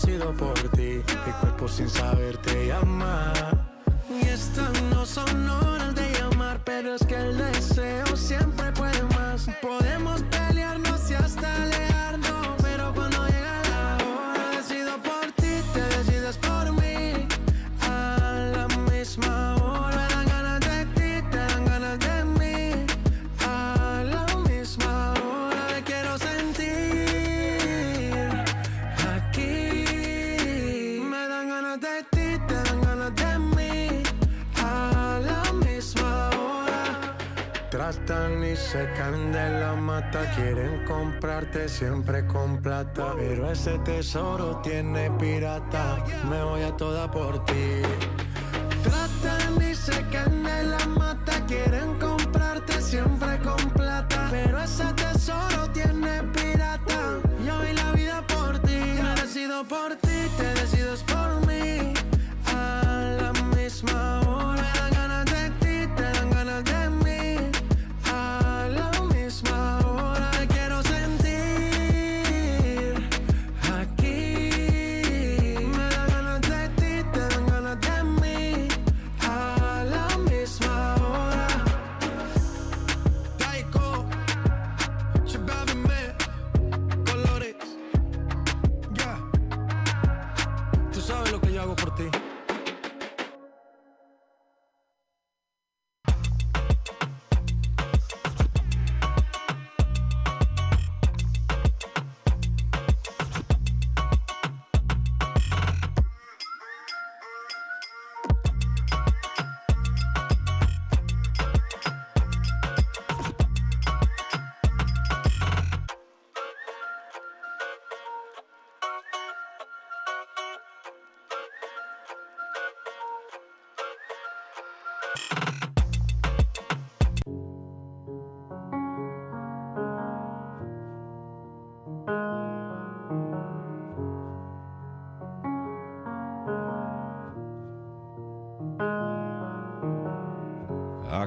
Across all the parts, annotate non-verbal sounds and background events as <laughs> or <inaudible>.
sido por ti. Mi cuerpo sin saber te. Y estas no son horas de llamar, pero es que el deseo Tratan y se caen de la mata, quieren comprarte siempre con plata. Pero ese tesoro tiene pirata, me voy a toda por ti. Tratan y se caen de la mata, quieren comprarte siempre con plata. Pero ese tesoro tiene pirata, yo doy la vida por ti. Me decido por ti,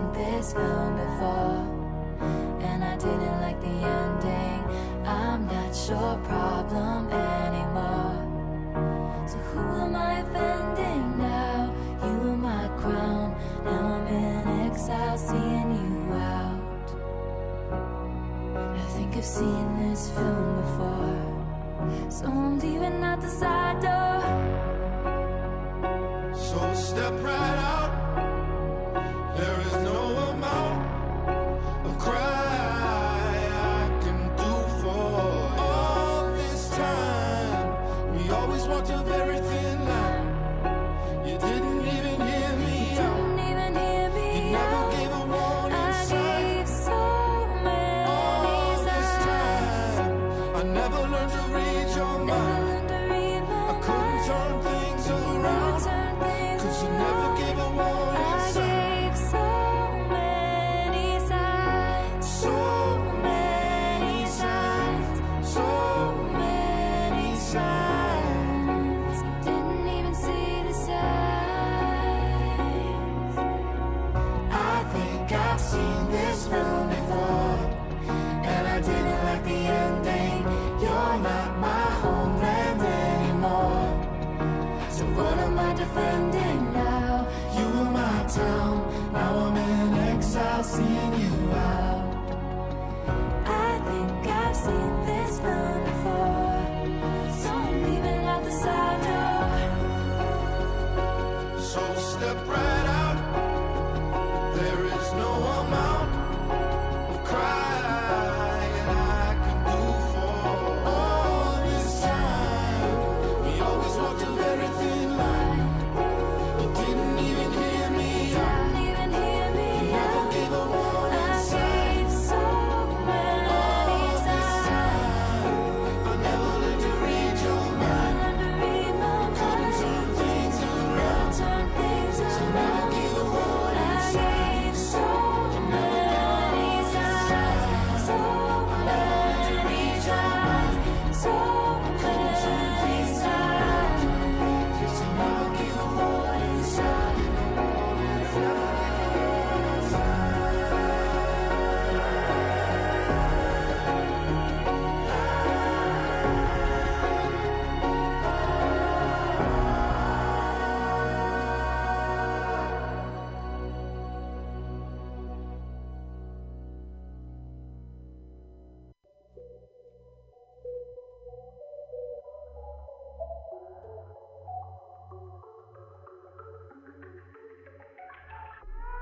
Seen this film before, and I didn't like the ending. I'm not your problem anymore. So who am I offending now? You were my crown. Now I'm in exile, seeing you out. I think I've seen this film before. So I'm leaving out the side door. So step right out. singing.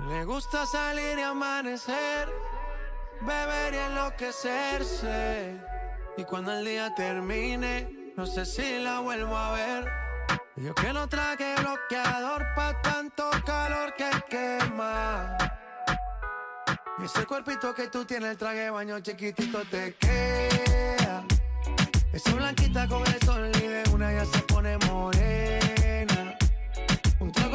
Le gusta salir y amanecer, beber y enloquecerse. Y cuando el día termine, no sé si la vuelvo a ver. Yo que no traje bloqueador pa' tanto calor que quema. Ese cuerpito que tú tienes, el traje baño chiquitito te queda. Esa blanquita con el sol y de una ya se pone morena.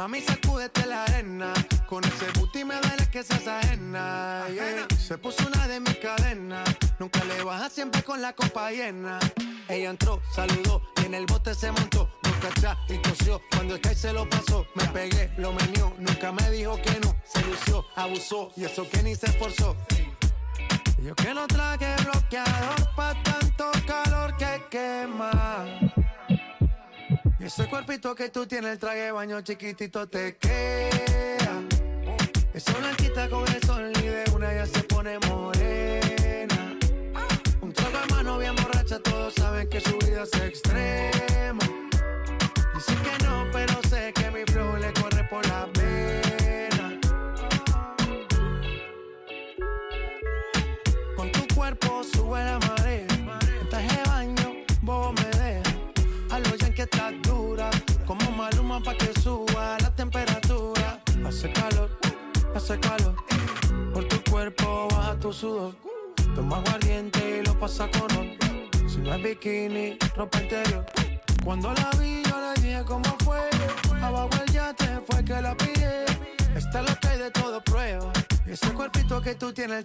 Mami, sacúdete la arena. Con ese booty me duele que seas ajena. Se puso una de mis cadenas. Nunca le baja siempre con la copa llena. Ella entró, saludó y en el bote se montó. Nunca atrás y tosió. Cuando el se lo pasó, me pegué, lo menió. Nunca me dijo que no. Se lució, abusó y eso que ni se esforzó. Yo que no traje bloqueador pa' tanto calor que quema. Y ese cuerpito que tú tienes, el traje de baño chiquitito te queda. Esa blanquita con el sol y de una ya se pone.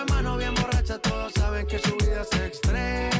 De mano bien borracha, todos saben que su vida es extrema.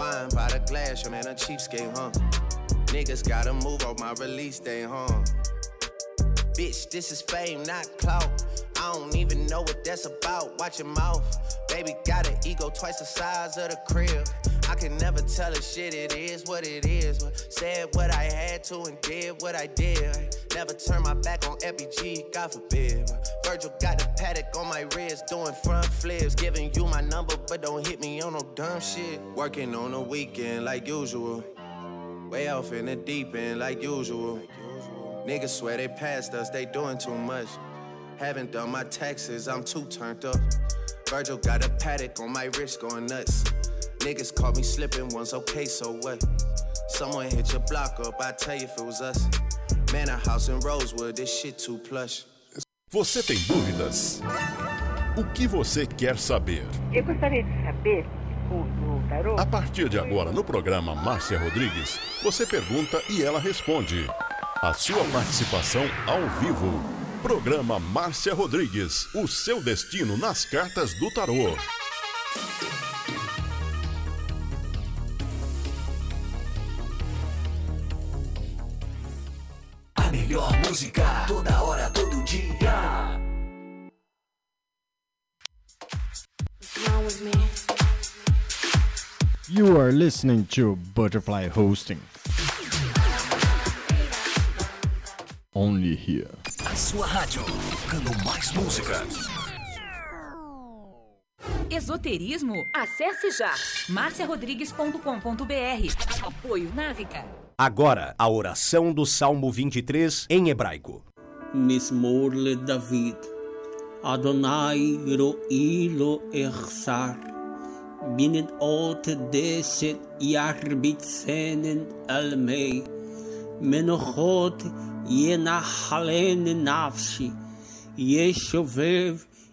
Wine by the glass, your man a cheapskate, huh? Niggas gotta move on my release day, huh? Bitch, this is fame, not clout. I don't even know what that's about. Watch your mouth. Baby got an ego twice the size of the crib. I can never tell a shit, it is what it is. But said what I had to and did what I did. Never turn my back on FBG, God forbid. Virgil got the paddock on my wrist, doing front flips. Giving you my number, but don't hit me on no dumb shit. Working on a weekend like usual. Way off in the deep end like usual. Niggas swear they passed us, they doing too much. Haven't done my taxes, I'm too turned up. Virgil got a paddock on my wrist going nuts. Niggas caught me slipping once, okay, so what? Someone hit your block up, I tell you if it was us. Man, a house in Rosewood, this shit too plush. Você tem dúvidas? O que você quer saber? Eu gostaria de saber, o, o tarô, A partir de agora, no programa Márcia Rodrigues, você pergunta e ela responde. A sua participação ao vivo. Programa Márcia Rodrigues, o seu destino nas cartas do tarô. Melhor música, toda hora, todo dia. You are listening to Butterfly Hosting. Only here. A sua rádio, tocando mais música. Esoterismo? Acesse já marciarodrigues.com.br. Apoio Návica. Agora, a oração do Salmo 23 em hebraico. Mismor le David. Adonai roilo echsar. Binet ot deset yarbitzenen almei. Menochot yenachalen nafshi. Yeshuveh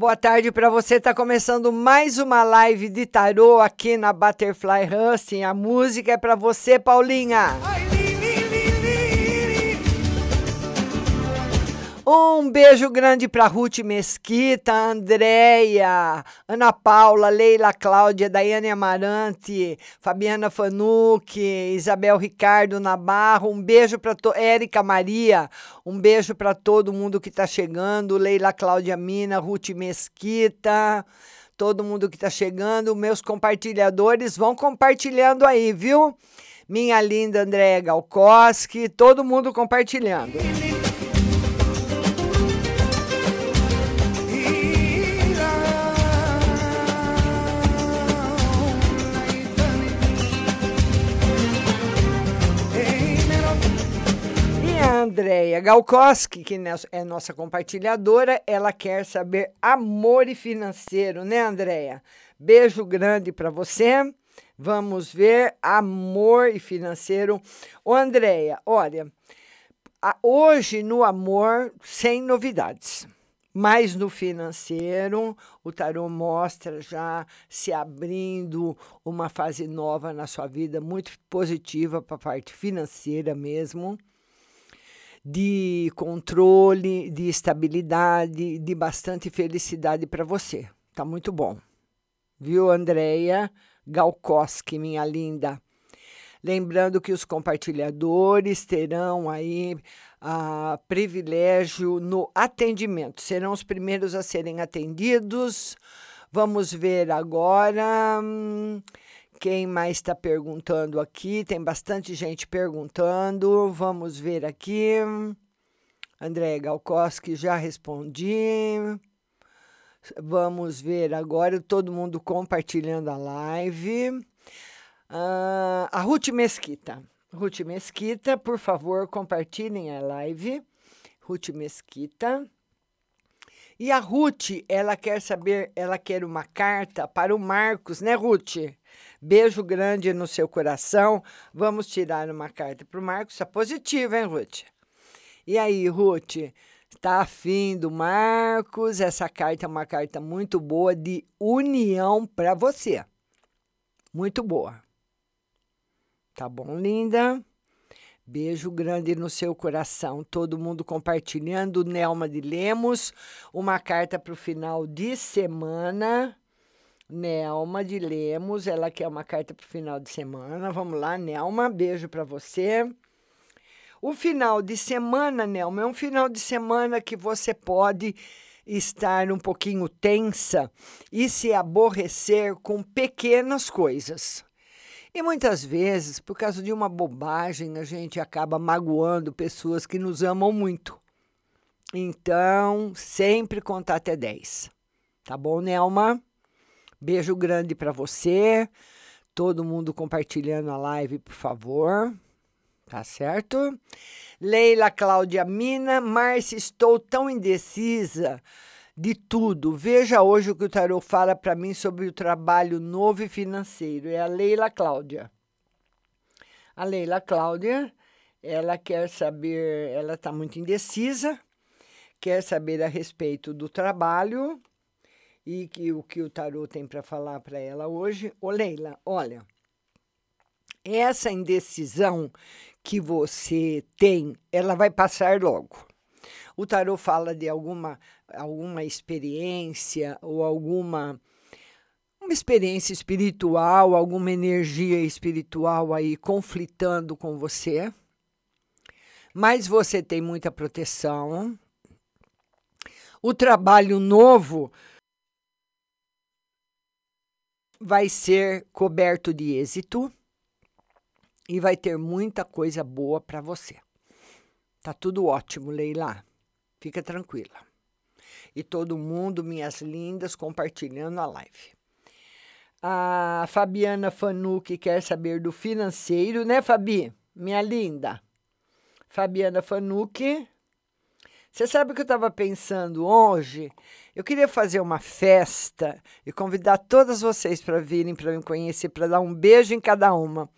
Boa tarde para você. Está começando mais uma live de tarô aqui na Butterfly Husting. A música é para você, Paulinha. Um beijo grande para Ruth Mesquita, Andréia, Ana Paula, Leila Cláudia, Daiane Amarante, Fabiana Fanucci, Isabel Ricardo Nabarro. Um beijo para Érica Maria. Um beijo para todo mundo que está chegando. Leila Cláudia Mina, Ruth Mesquita. Todo mundo que está chegando, meus compartilhadores vão compartilhando aí, viu? Minha linda Andréia Galkoski, todo mundo compartilhando. Andréia Galkoski, que é nossa compartilhadora, ela quer saber amor e financeiro, né, Andréia? Beijo grande para você. Vamos ver amor e financeiro. Ô, Andréia, olha, hoje no amor, sem novidades. Mas no financeiro, o tarô mostra já se abrindo uma fase nova na sua vida, muito positiva para a parte financeira mesmo de controle, de estabilidade, de bastante felicidade para você. Tá muito bom. Viu, Andréia Galkoski, minha linda? Lembrando que os compartilhadores terão aí a privilégio no atendimento, serão os primeiros a serem atendidos. Vamos ver agora. Hum, quem mais está perguntando aqui? Tem bastante gente perguntando. Vamos ver aqui. André Galkoski, já respondi. Vamos ver agora todo mundo compartilhando a live. Uh, a Ruth Mesquita. Ruth Mesquita, por favor, compartilhem a live. Ruth Mesquita. E a Ruth, ela quer saber, ela quer uma carta para o Marcos, né, Ruth? Beijo grande no seu coração. Vamos tirar uma carta para o Marcos. Está positiva, hein, Ruth? E aí, Ruth? Está afim do Marcos? Essa carta é uma carta muito boa de união para você. Muito boa. Tá bom, linda? Beijo grande no seu coração. Todo mundo compartilhando. Nelma de Lemos, uma carta para o final de semana. Nelma de Lemos, ela quer uma carta para o final de semana. Vamos lá, Nelma, beijo para você. O final de semana, Nelma, é um final de semana que você pode estar um pouquinho tensa e se aborrecer com pequenas coisas. E muitas vezes, por causa de uma bobagem, a gente acaba magoando pessoas que nos amam muito. Então, sempre contar até 10. Tá bom, Nelma? Beijo grande para você. Todo mundo compartilhando a live, por favor. Tá certo? Leila Cláudia Mina, Márcia, estou tão indecisa de tudo. Veja hoje o que o tarot fala para mim sobre o trabalho novo e financeiro. É a Leila Cláudia. A Leila Cláudia, ela quer saber, ela está muito indecisa, quer saber a respeito do trabalho e que o que o tarô tem para falar para ela hoje. Ô Leila, olha, essa indecisão que você tem, ela vai passar logo. O tarô fala de alguma alguma experiência ou alguma uma experiência espiritual, alguma energia espiritual aí conflitando com você. Mas você tem muita proteção. O trabalho novo vai ser coberto de êxito e vai ter muita coisa boa para você. Tá tudo ótimo, Leila. Fica tranquila. E todo mundo, minhas lindas, compartilhando a live. A Fabiana Fanucci quer saber do financeiro, né, Fabi? Minha linda. Fabiana Fanucci. Você sabe o que eu estava pensando hoje? Eu queria fazer uma festa e convidar todas vocês para virem para me conhecer, para dar um beijo em cada uma.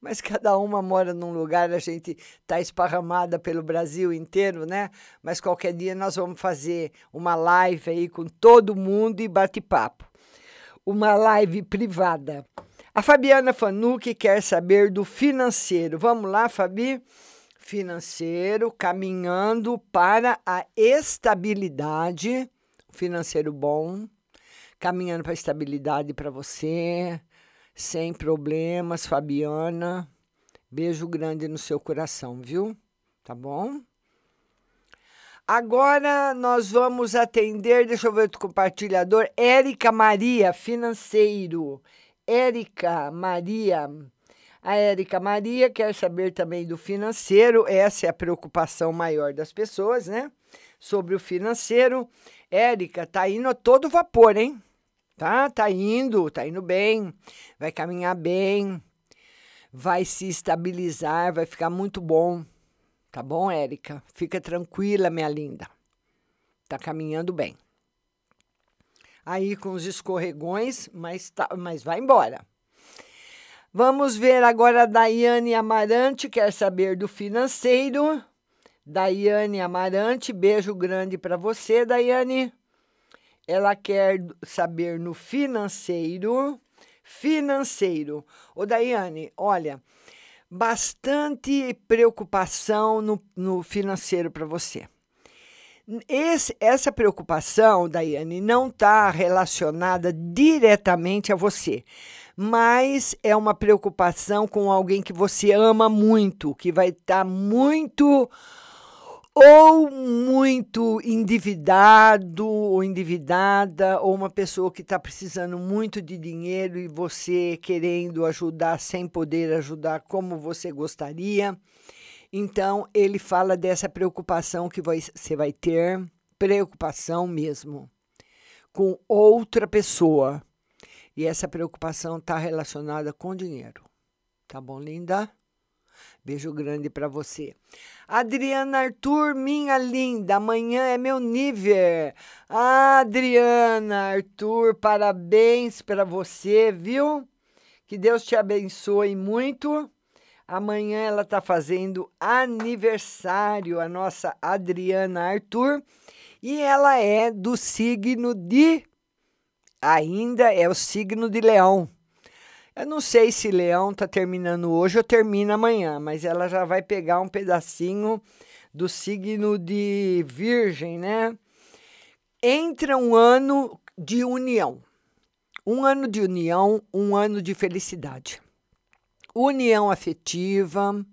Mas cada uma mora num lugar, a gente está esparramada pelo Brasil inteiro, né? Mas qualquer dia nós vamos fazer uma live aí com todo mundo e bate-papo. Uma live privada. A Fabiana Fanucci quer saber do financeiro. Vamos lá, Fabi? Financeiro caminhando para a estabilidade financeiro bom, caminhando para estabilidade para você, sem problemas, Fabiana. Beijo grande no seu coração, viu? Tá bom? Agora nós vamos atender, deixa eu ver o compartilhador, Érica Maria, financeiro. Érica Maria. A Érica Maria quer saber também do financeiro, essa é a preocupação maior das pessoas, né? Sobre o financeiro. Érica, tá indo a todo vapor, hein? Tá? Tá indo, tá indo bem, vai caminhar bem, vai se estabilizar, vai ficar muito bom. Tá bom, Érica? Fica tranquila, minha linda. Tá caminhando bem. Aí com os escorregões, mas, tá, mas vai embora. Vamos ver agora a Daiane Amarante, quer saber do financeiro. Daiane Amarante, beijo grande para você, Daiane. Ela quer saber no financeiro. Financeiro. Ô, Daiane, olha, bastante preocupação no, no financeiro para você. Esse, essa preocupação, Daiane, não está relacionada diretamente a você, mas é uma preocupação com alguém que você ama muito, que vai estar tá muito ou muito endividado ou endividada, ou uma pessoa que está precisando muito de dinheiro e você querendo ajudar sem poder ajudar como você gostaria. Então, ele fala dessa preocupação que você vai ter, preocupação mesmo, com outra pessoa. E essa preocupação está relacionada com dinheiro. Tá bom, linda? Beijo grande para você. Adriana Arthur, minha linda, amanhã é meu nível. Adriana Arthur, parabéns para você, viu? Que Deus te abençoe muito. Amanhã ela está fazendo aniversário, a nossa Adriana Arthur, e ela é do signo de. Ainda é o signo de Leão. Eu não sei se Leão está terminando hoje ou termina amanhã, mas ela já vai pegar um pedacinho do signo de Virgem, né? Entra um ano de união. Um ano de união, um ano de felicidade. União afetiva,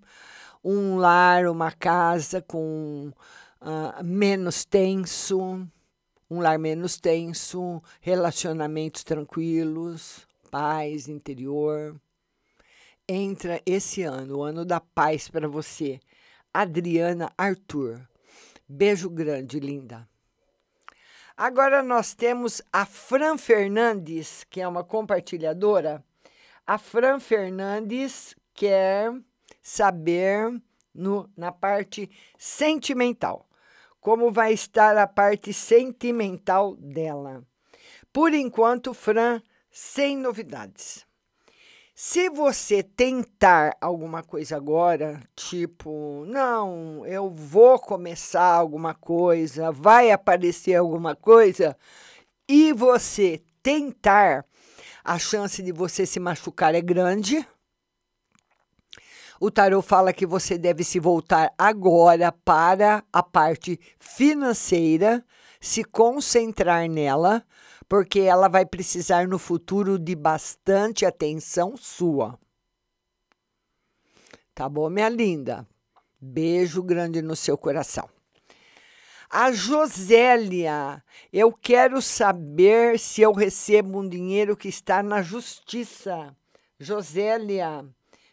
um lar, uma casa com uh, menos tenso, um lar menos tenso, relacionamentos tranquilos, paz interior. Entra esse ano, o ano da paz para você. Adriana Arthur. Beijo grande, linda. Agora nós temos a Fran Fernandes, que é uma compartilhadora. A Fran Fernandes quer saber no, na parte sentimental. Como vai estar a parte sentimental dela? Por enquanto, Fran, sem novidades. Se você tentar alguma coisa agora, tipo, não, eu vou começar alguma coisa, vai aparecer alguma coisa, e você tentar, a chance de você se machucar é grande. O tarot fala que você deve se voltar agora para a parte financeira, se concentrar nela, porque ela vai precisar no futuro de bastante atenção sua. Tá bom, minha linda? Beijo grande no seu coração. A Josélia, eu quero saber se eu recebo um dinheiro que está na justiça. Josélia,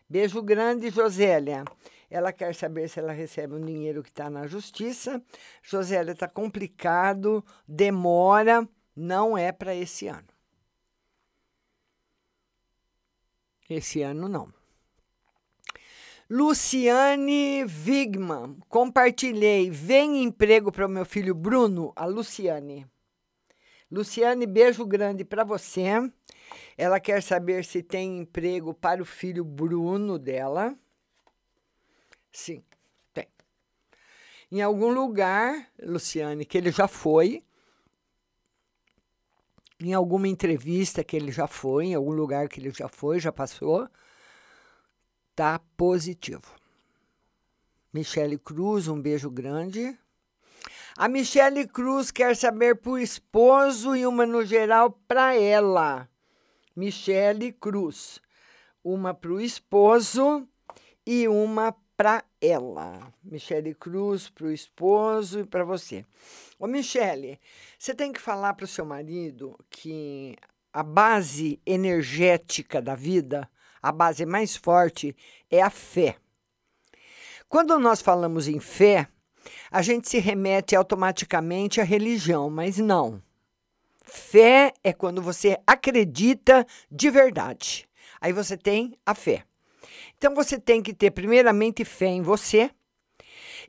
beijo grande, Josélia. Ela quer saber se ela recebe um dinheiro que está na justiça. Josélia, está complicado, demora, não é para esse ano. Esse ano não. Luciane Wigman, compartilhei. Vem emprego para o meu filho Bruno, a Luciane. Luciane, beijo grande para você. Ela quer saber se tem emprego para o filho Bruno dela. Sim, tem. Em algum lugar, Luciane, que ele já foi. Em alguma entrevista que ele já foi, em algum lugar que ele já foi, já passou tá positivo. Michele Cruz, um beijo grande. A Michele Cruz quer saber o esposo e uma no geral para ela. Michele Cruz. Uma para o esposo e uma para ela. Michele Cruz para o esposo e para você. Ô, Michele, você tem que falar para o seu marido que a base energética da vida a base mais forte é a fé. Quando nós falamos em fé, a gente se remete automaticamente à religião, mas não. Fé é quando você acredita de verdade. Aí você tem a fé. Então você tem que ter, primeiramente, fé em você.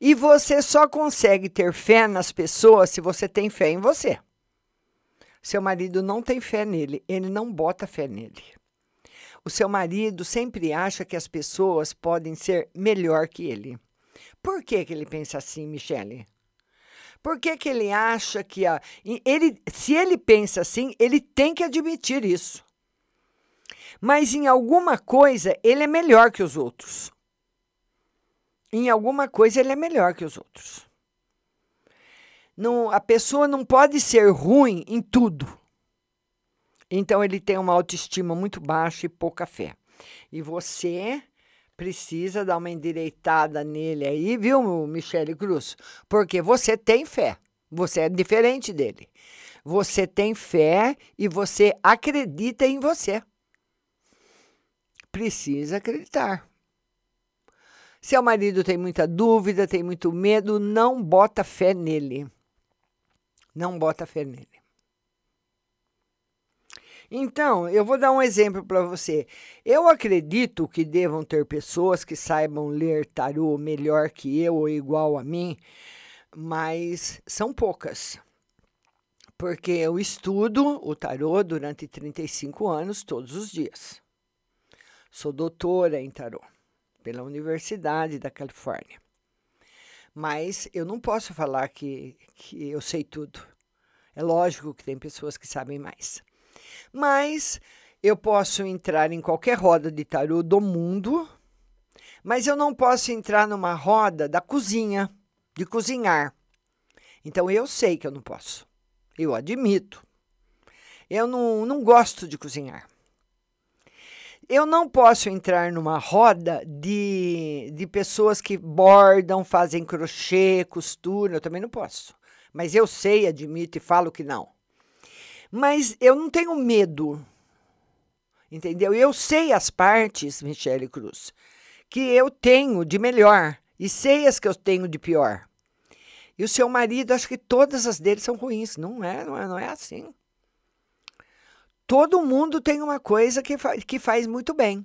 E você só consegue ter fé nas pessoas se você tem fé em você. Seu marido não tem fé nele, ele não bota fé nele. O seu marido sempre acha que as pessoas podem ser melhor que ele. Por que, que ele pensa assim, Michele? Por que, que ele acha que a, ele, se ele pensa assim, ele tem que admitir isso. Mas em alguma coisa ele é melhor que os outros. Em alguma coisa ele é melhor que os outros. Não, a pessoa não pode ser ruim em tudo. Então ele tem uma autoestima muito baixa e pouca fé. E você precisa dar uma endireitada nele aí, viu, Michele Cruz? Porque você tem fé. Você é diferente dele. Você tem fé e você acredita em você. Precisa acreditar. Seu marido tem muita dúvida, tem muito medo, não bota fé nele. Não bota fé nele. Então, eu vou dar um exemplo para você. Eu acredito que devam ter pessoas que saibam ler tarô melhor que eu ou igual a mim, mas são poucas. Porque eu estudo o tarô durante 35 anos, todos os dias. Sou doutora em tarô pela Universidade da Califórnia. Mas eu não posso falar que, que eu sei tudo. É lógico que tem pessoas que sabem mais. Mas eu posso entrar em qualquer roda de tarô do mundo, mas eu não posso entrar numa roda da cozinha, de cozinhar. Então eu sei que eu não posso. Eu admito. Eu não, não gosto de cozinhar. Eu não posso entrar numa roda de, de pessoas que bordam, fazem crochê, costura. Eu também não posso. Mas eu sei, admito e falo que não. Mas eu não tenho medo. Entendeu? Eu sei as partes, Michele Cruz, que eu tenho de melhor e sei as que eu tenho de pior. E o seu marido, acho que todas as dele são ruins. Não é, não é, não é assim. Todo mundo tem uma coisa que, fa que faz muito bem.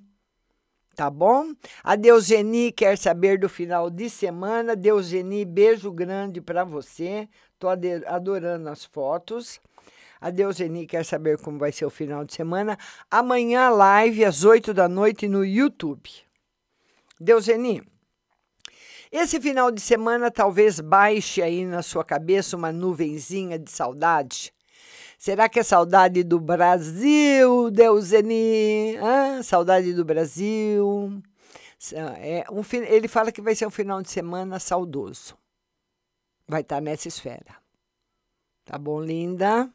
Tá bom? A Deuseni quer saber do final de semana. Deuseni, beijo grande para você. Tô adorando as fotos. A Deuseni quer saber como vai ser o final de semana. Amanhã, live às 8 da noite no YouTube. Deuseni, esse final de semana talvez baixe aí na sua cabeça uma nuvenzinha de saudade. Será que é saudade do Brasil, Deuseni? Ah, saudade do Brasil. É um, ele fala que vai ser um final de semana saudoso. Vai estar nessa esfera. Tá bom, linda?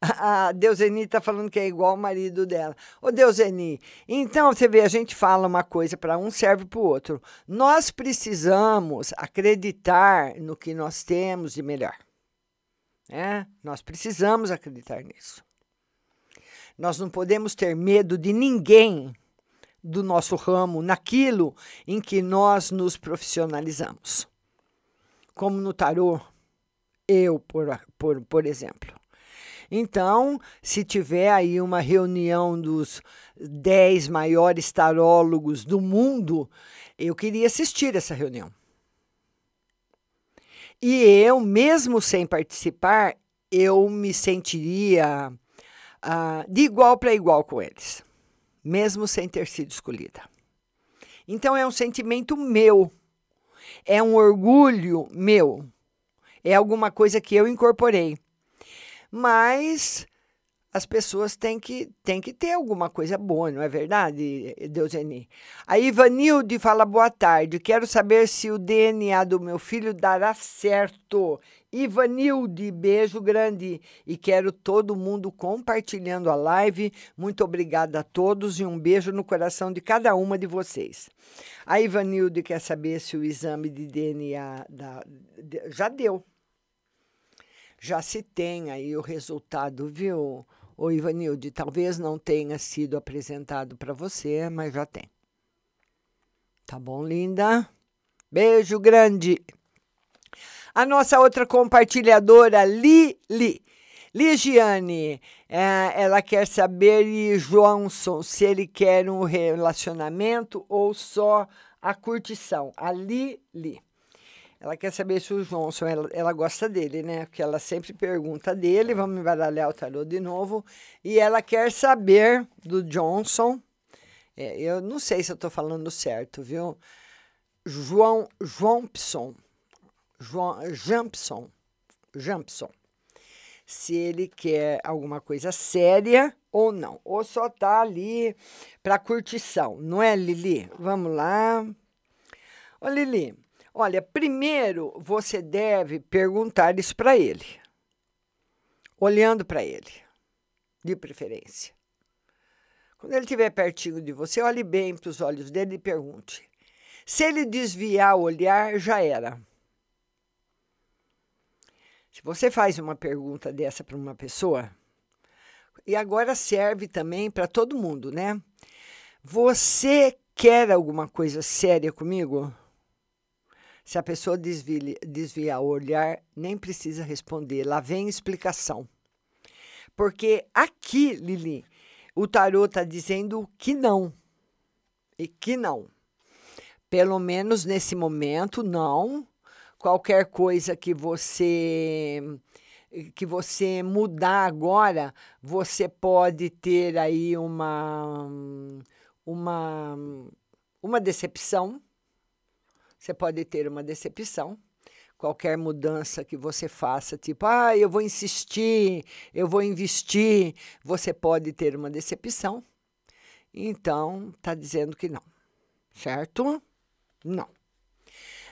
<laughs> A Deuseni está falando que é igual o marido dela. Ô, Deuseni, então você vê, a gente fala uma coisa para um, serve para o outro. Nós precisamos acreditar no que nós temos de melhor. É? Nós precisamos acreditar nisso. Nós não podemos ter medo de ninguém do nosso ramo, naquilo em que nós nos profissionalizamos. Como no tarô, eu, por, por, por exemplo. Então, se tiver aí uma reunião dos dez maiores tarólogos do mundo, eu queria assistir essa reunião. E eu, mesmo sem participar, eu me sentiria uh, de igual para igual com eles, mesmo sem ter sido escolhida. Então, é um sentimento meu, é um orgulho meu, é alguma coisa que eu incorporei. Mas as pessoas têm que, têm que ter alguma coisa boa, não é verdade, Deuseni? A Ivanilde fala boa tarde. Quero saber se o DNA do meu filho dará certo. Ivanilde, beijo grande. E quero todo mundo compartilhando a live. Muito obrigada a todos e um beijo no coração de cada uma de vocês. A Ivanilde quer saber se o exame de DNA da, já deu já se tem aí o resultado, viu, o Ivanilde? Talvez não tenha sido apresentado para você, mas já tem. Tá bom, linda? Beijo grande. A nossa outra compartilhadora, Lili. Ligiane, é, ela quer saber, e Johnson, se ele quer um relacionamento ou só a curtição. A Lili. Ela quer saber se o Johnson, ela, ela gosta dele, né? Porque ela sempre pergunta dele, vamos embaralhar o tarô de novo. E ela quer saber do Johnson. É, eu não sei se eu estou falando certo, viu? João Jompson. João Jampson. Jampson. Se ele quer alguma coisa séria ou não. Ou só tá ali para curtição, não é, Lili? Vamos lá. Ô, Lili, Olha, primeiro você deve perguntar isso para ele, olhando para ele, de preferência. Quando ele estiver pertinho de você, olhe bem para os olhos dele e pergunte. Se ele desviar o olhar, já era. Se você faz uma pergunta dessa para uma pessoa, e agora serve também para todo mundo, né? Você quer alguma coisa séria comigo? Se a pessoa desvia, desviar o olhar, nem precisa responder. Lá vem explicação. Porque aqui, Lili, o tarô está dizendo que não. E que não. Pelo menos nesse momento, não. Qualquer coisa que você que você mudar agora, você pode ter aí uma uma uma decepção você pode ter uma decepção. Qualquer mudança que você faça, tipo, ah, eu vou insistir, eu vou investir, você pode ter uma decepção. Então, está dizendo que não, certo? Não.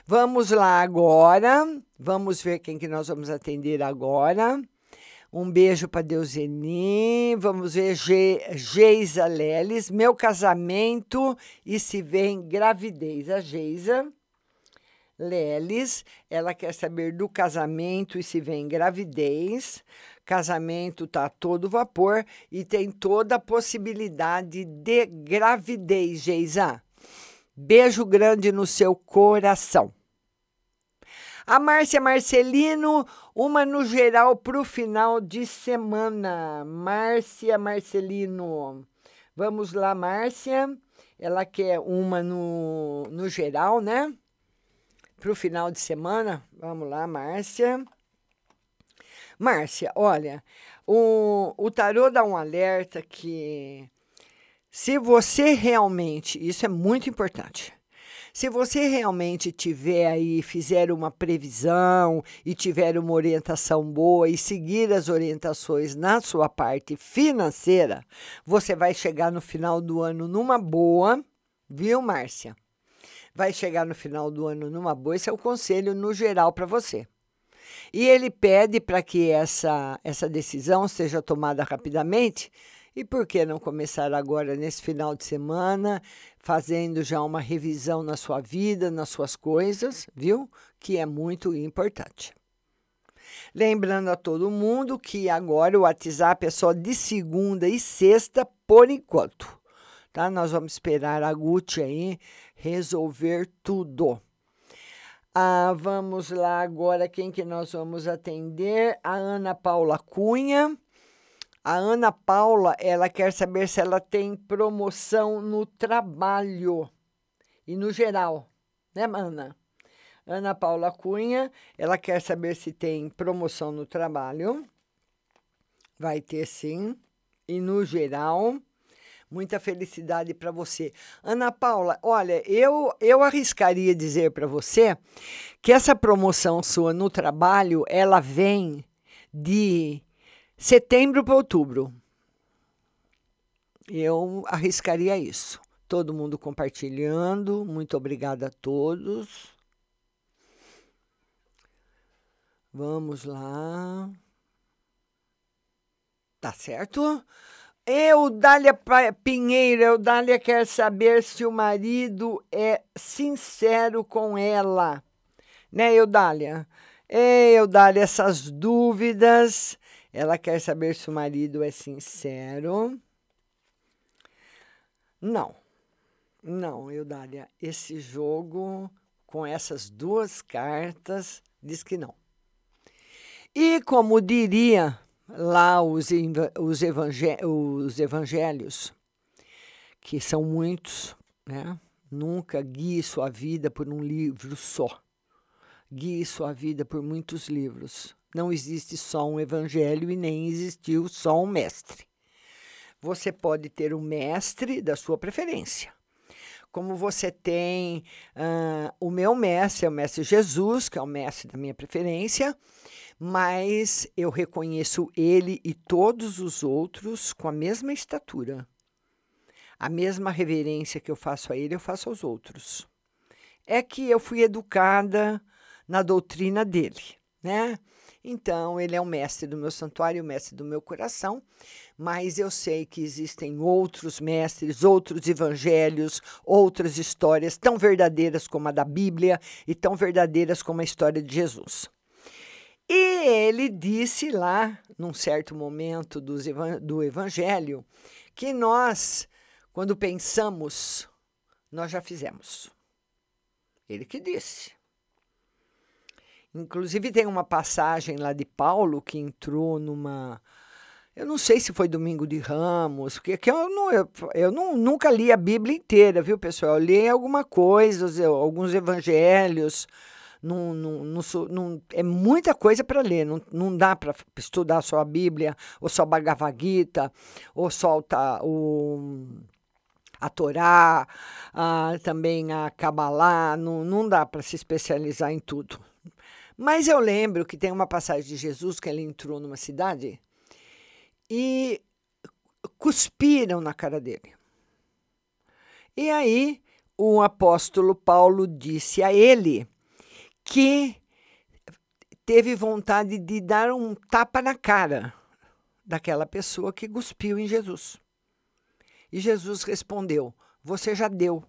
Vamos lá agora. Vamos ver quem que nós vamos atender agora. Um beijo para Deuseni. Vamos ver Ge Geisa Leles. Meu casamento e se vem gravidez. A Geisa. Lelis, ela quer saber do casamento e se vem gravidez. Casamento tá a todo vapor e tem toda a possibilidade de gravidez, Geisa. Beijo grande no seu coração. A Márcia Marcelino, uma no geral para o final de semana. Márcia Marcelino. Vamos lá, Márcia. Ela quer uma no, no geral, né? Para o final de semana. Vamos lá, Márcia. Márcia, olha, o, o tarô dá um alerta que se você realmente, isso é muito importante, Se você realmente tiver aí, fizer uma previsão e tiver uma orientação boa e seguir as orientações na sua parte financeira, você vai chegar no final do ano numa boa, viu, Márcia? Vai chegar no final do ano numa boa, esse é o conselho no geral para você. E ele pede para que essa, essa decisão seja tomada rapidamente. E por que não começar agora, nesse final de semana, fazendo já uma revisão na sua vida, nas suas coisas, viu? Que é muito importante. Lembrando a todo mundo que agora o WhatsApp é só de segunda e sexta por enquanto. Tá? Nós vamos esperar a Gucci aí resolver tudo. Ah, vamos lá agora, quem que nós vamos atender? A Ana Paula Cunha. A Ana Paula, ela quer saber se ela tem promoção no trabalho e no geral, né, Ana? Ana Paula Cunha, ela quer saber se tem promoção no trabalho. Vai ter sim. E no geral, Muita felicidade para você. Ana Paula, olha, eu, eu arriscaria dizer para você que essa promoção sua no trabalho, ela vem de setembro para outubro. Eu arriscaria isso. Todo mundo compartilhando. Muito obrigada a todos. Vamos lá. Tá certo? Eudália Pinheiro, Eudália quer saber se o marido é sincero com ela. Né, Eudália? Eudália, essas dúvidas. Ela quer saber se o marido é sincero. Não. Não, Eudália. Esse jogo, com essas duas cartas, diz que não. E como diria lá os, os, evangé os evangelhos, que são muitos, né? Nunca guie sua vida por um livro só. Guie sua vida por muitos livros. Não existe só um evangelho e nem existiu só um mestre. Você pode ter um mestre da sua preferência. Como você tem uh, o meu mestre, é o mestre Jesus, que é o mestre da minha preferência, mas eu reconheço ele e todos os outros com a mesma estatura. A mesma reverência que eu faço a ele, eu faço aos outros. É que eu fui educada na doutrina dele, né? Então, ele é o mestre do meu santuário, o mestre do meu coração, mas eu sei que existem outros mestres, outros evangelhos, outras histórias tão verdadeiras como a da Bíblia e tão verdadeiras como a história de Jesus. E ele disse lá, num certo momento do Evangelho, que nós, quando pensamos, nós já fizemos. Ele que disse. Inclusive, tem uma passagem lá de Paulo que entrou numa. Eu não sei se foi Domingo de Ramos, porque que eu, não, eu, eu não, nunca li a Bíblia inteira, viu, pessoal? Eu li alguma coisa, alguns evangelhos, não, não, não, não é muita coisa para ler, não, não dá para estudar só a Bíblia, ou só Bhagavad Gita, ou só o, a Torá, a, também a Kabbalah, não, não dá para se especializar em tudo. Mas eu lembro que tem uma passagem de Jesus que ele entrou numa cidade e cuspiram na cara dele. E aí o apóstolo Paulo disse a ele que teve vontade de dar um tapa na cara daquela pessoa que cuspiu em Jesus. E Jesus respondeu: Você já deu.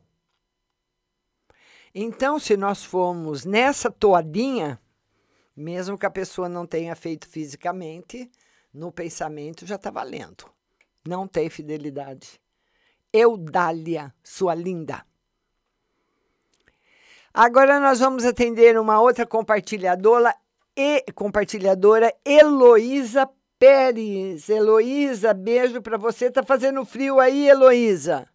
Então, se nós formos nessa toadinha, mesmo que a pessoa não tenha feito fisicamente, no pensamento já está valendo. Não tem fidelidade. Eudália, sua linda. Agora nós vamos atender uma outra compartilhadora, e, compartilhadora Heloísa Pérez. Heloísa, beijo para você. Tá fazendo frio aí, Heloísa?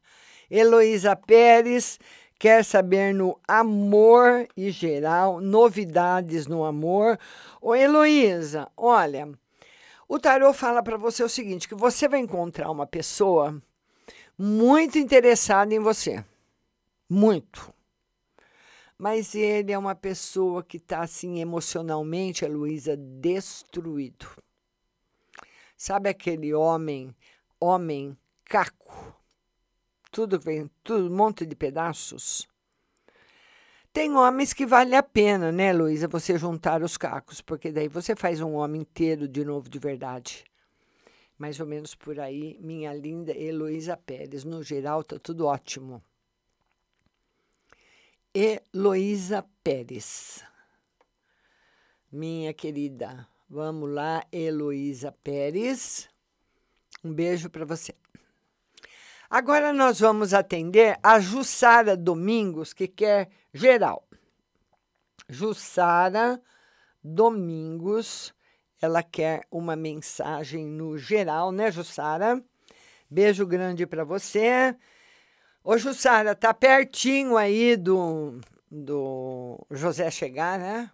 Heloísa Pérez quer saber no amor e geral, novidades no amor. Ô Heloísa, olha, o tarô fala para você o seguinte, que você vai encontrar uma pessoa muito interessada em você. Muito mas ele é uma pessoa que está assim emocionalmente, a Luísa, destruído. Sabe aquele homem, homem caco, tudo vem, tudo um monte de pedaços? Tem homens que vale a pena, né, Luísa, você juntar os cacos, porque daí você faz um homem inteiro de novo de verdade. Mais ou menos por aí, minha linda Heloísa Pérez. No geral, tá tudo ótimo. Heloísa Pérez. Minha querida, vamos lá, Heloísa Pérez. Um beijo para você. Agora nós vamos atender a Jussara Domingos, que quer geral. Jussara Domingos, ela quer uma mensagem no geral, né, Jussara? Beijo grande para você. Ô, Jussara, tá pertinho aí do, do José chegar, né?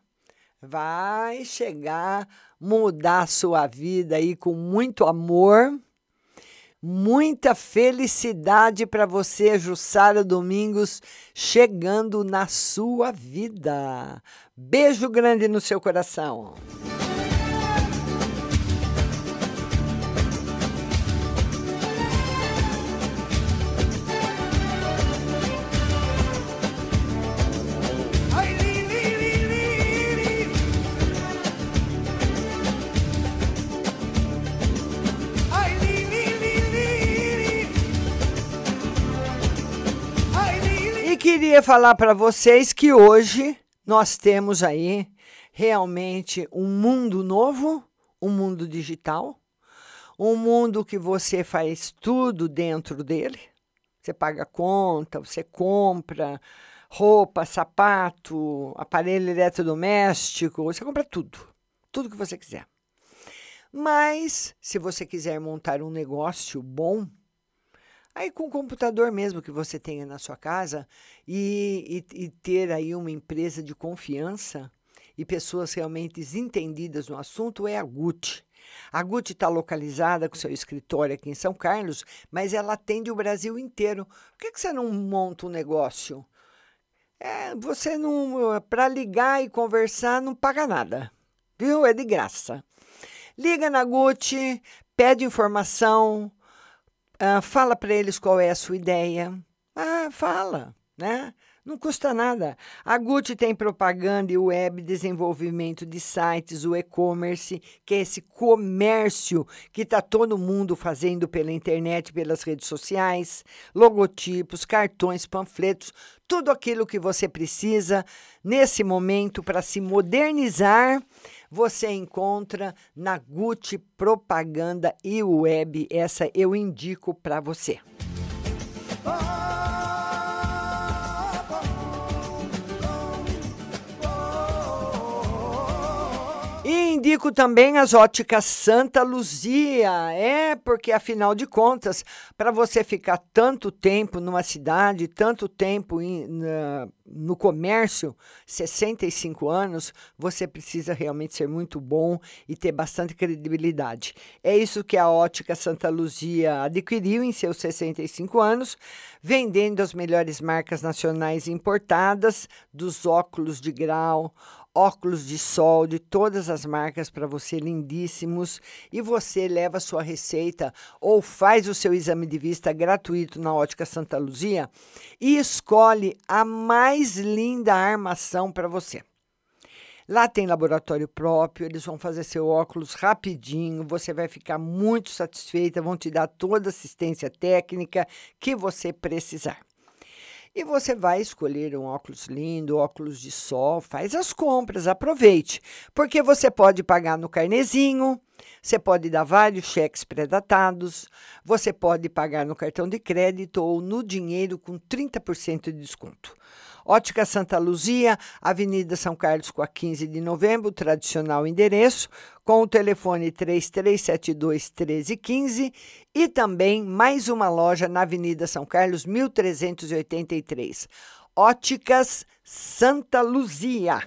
Vai chegar, mudar a sua vida aí com muito amor Muita felicidade para você, Jussara Domingos, chegando na sua vida. Beijo grande no seu coração. Queria falar para vocês que hoje nós temos aí realmente um mundo novo, um mundo digital, um mundo que você faz tudo dentro dele. Você paga conta, você compra roupa, sapato, aparelho eletrodoméstico, você compra tudo, tudo que você quiser. Mas se você quiser montar um negócio bom, Aí com o computador mesmo que você tenha na sua casa e, e, e ter aí uma empresa de confiança e pessoas realmente entendidas no assunto é a Gucci. A Gucci está localizada com seu escritório aqui em São Carlos, mas ela atende o Brasil inteiro. Por que, que você não monta um negócio? É, você não. Para ligar e conversar, não paga nada. Viu? É de graça. Liga na Gucci, pede informação, ah, fala para eles qual é a sua ideia. Ah, fala, né? Não custa nada. A Gucci tem propaganda e web, desenvolvimento de sites, o e-commerce, que é esse comércio que está todo mundo fazendo pela internet, pelas redes sociais, logotipos, cartões, panfletos, tudo aquilo que você precisa nesse momento para se modernizar você encontra na Gucci Propaganda e Web. Essa eu indico para você. E indico também as óticas Santa Luzia. É, porque afinal de contas, para você ficar tanto tempo numa cidade, tanto tempo in, na, no comércio, 65 anos, você precisa realmente ser muito bom e ter bastante credibilidade. É isso que a ótica Santa Luzia adquiriu em seus 65 anos, vendendo as melhores marcas nacionais importadas dos óculos de grau óculos de sol de todas as marcas para você, lindíssimos. E você leva sua receita ou faz o seu exame de vista gratuito na Ótica Santa Luzia e escolhe a mais linda armação para você. Lá tem laboratório próprio, eles vão fazer seu óculos rapidinho, você vai ficar muito satisfeita, vão te dar toda a assistência técnica que você precisar. E você vai escolher um óculos lindo, óculos de sol, faz as compras, aproveite, porque você pode pagar no carnezinho, você pode dar vários cheques pré-datados, você pode pagar no cartão de crédito ou no dinheiro com 30% de desconto. Ótica Santa Luzia, Avenida São Carlos com a 15 de novembro, tradicional endereço, com o telefone 3372 1315 e também mais uma loja na Avenida São Carlos 1383. Óticas Santa Luzia.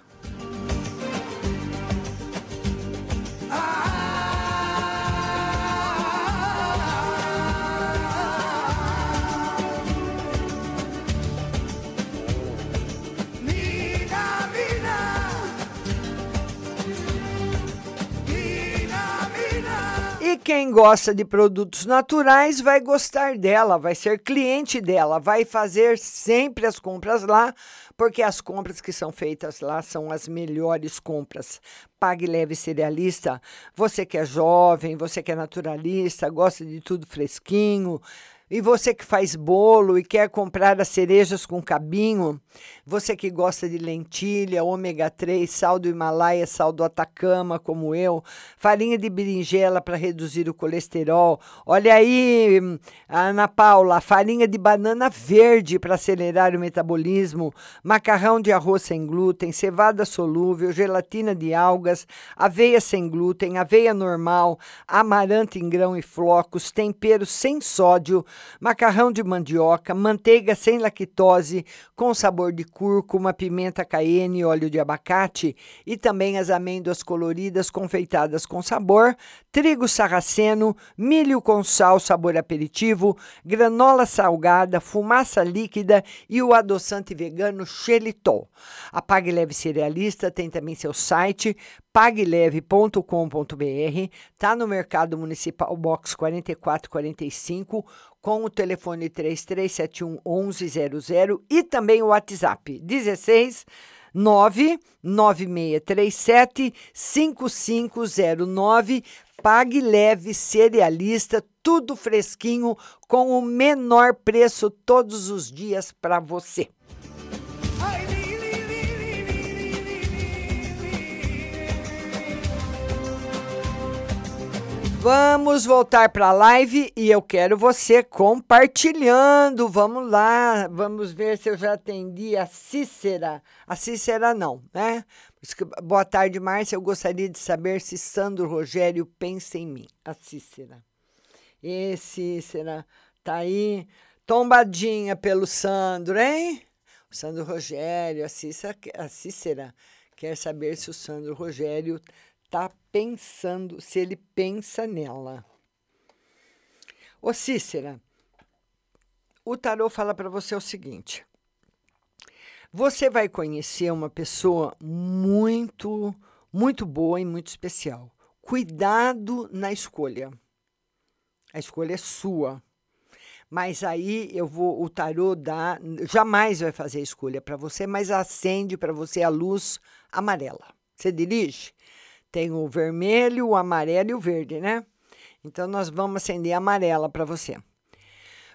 Quem gosta de produtos naturais vai gostar dela, vai ser cliente dela, vai fazer sempre as compras lá, porque as compras que são feitas lá são as melhores compras. Pague Leve Cerealista, você que é jovem, você que é naturalista, gosta de tudo fresquinho, e você que faz bolo e quer comprar as cerejas com cabinho, você que gosta de lentilha, ômega 3, sal do Himalaia, sal do Atacama, como eu, farinha de berinjela para reduzir o colesterol. Olha aí, Ana Paula, farinha de banana verde para acelerar o metabolismo, macarrão de arroz sem glúten, cevada solúvel, gelatina de algas, aveia sem glúten, aveia normal, amaranto em grão e flocos, tempero sem sódio macarrão de mandioca, manteiga sem lactose, com sabor de cúrcuma, pimenta cayenne óleo de abacate, e também as amêndoas coloridas confeitadas com sabor, trigo sarraceno, milho com sal, sabor aperitivo, granola salgada, fumaça líquida e o adoçante vegano xelitol. A Pague Leve Cerealista tem também seu site pagleve.com.br, está no Mercado Municipal Box 4445 com o telefone 3371 1100 e também o WhatsApp 16 99637 5509. Pague leve, cerealista, tudo fresquinho, com o menor preço todos os dias para você. Vamos voltar para a live e eu quero você compartilhando. Vamos lá, vamos ver se eu já atendi a Cícera. A Cícera não, né? Boa tarde, Márcia. Eu gostaria de saber se Sandro Rogério pensa em mim. A Cícera. E Cícera, tá aí tombadinha pelo Sandro, hein? O Sandro Rogério, a Cícera, a Cícera quer saber se o Sandro Rogério está pensando, se ele pensa nela. Ô Cícera, o tarô fala para você o seguinte: você vai conhecer uma pessoa muito, muito boa e muito especial. Cuidado na escolha. A escolha é sua. Mas aí eu vou, o tarô dá, jamais vai fazer a escolha para você, mas acende para você a luz amarela. Você dirige? Tem o vermelho, o amarelo e o verde, né? Então nós vamos acender a amarela para você.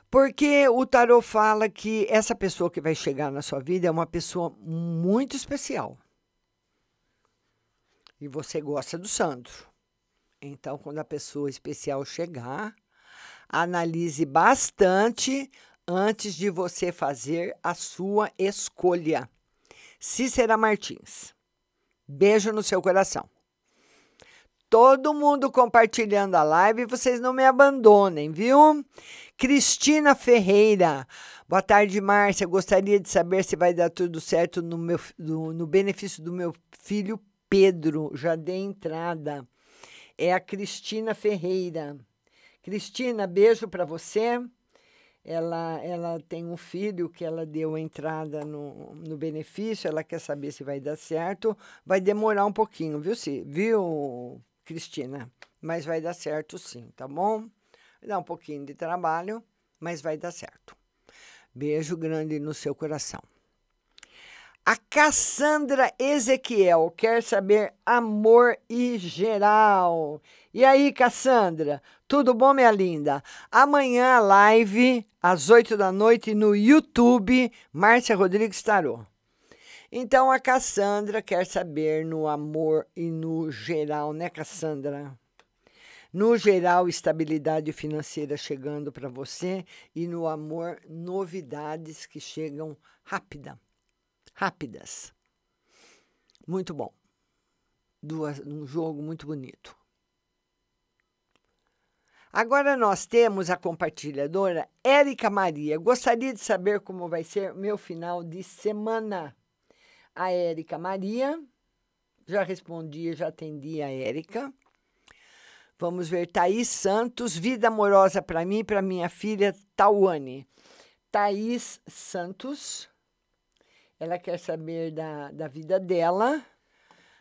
Porque o tarot fala que essa pessoa que vai chegar na sua vida é uma pessoa muito especial. E você gosta do Sandro. Então, quando a pessoa especial chegar, analise bastante antes de você fazer a sua escolha. Cícera Martins. Beijo no seu coração todo mundo compartilhando a live. Vocês não me abandonem, viu? Cristina Ferreira. Boa tarde, Márcia. Gostaria de saber se vai dar tudo certo no, meu, no, no benefício do meu filho Pedro. Já dei entrada. É a Cristina Ferreira. Cristina, beijo para você. Ela, ela tem um filho que ela deu entrada no, no benefício, ela quer saber se vai dar certo. Vai demorar um pouquinho, viu, viu, Cristina, mas vai dar certo sim, tá bom? Dá um pouquinho de trabalho, mas vai dar certo. Beijo grande no seu coração. A Cassandra Ezequiel quer saber amor e geral. E aí, Cassandra, tudo bom, minha linda? Amanhã, live, às 8 da noite, no YouTube, Márcia Rodrigues Tarô. Então a Cassandra quer saber no amor e no geral, né, Cassandra? No geral, estabilidade financeira chegando para você e no amor, novidades que chegam rápida, rápidas. Muito bom. Duas, um jogo muito bonito. Agora nós temos a compartilhadora Érica Maria. Gostaria de saber como vai ser meu final de semana a Érica Maria. Já respondi, já atendi a Érica. Vamos ver, Thaís Santos, vida amorosa para mim e para minha filha Tauane. Thaís Santos, ela quer saber da, da vida dela,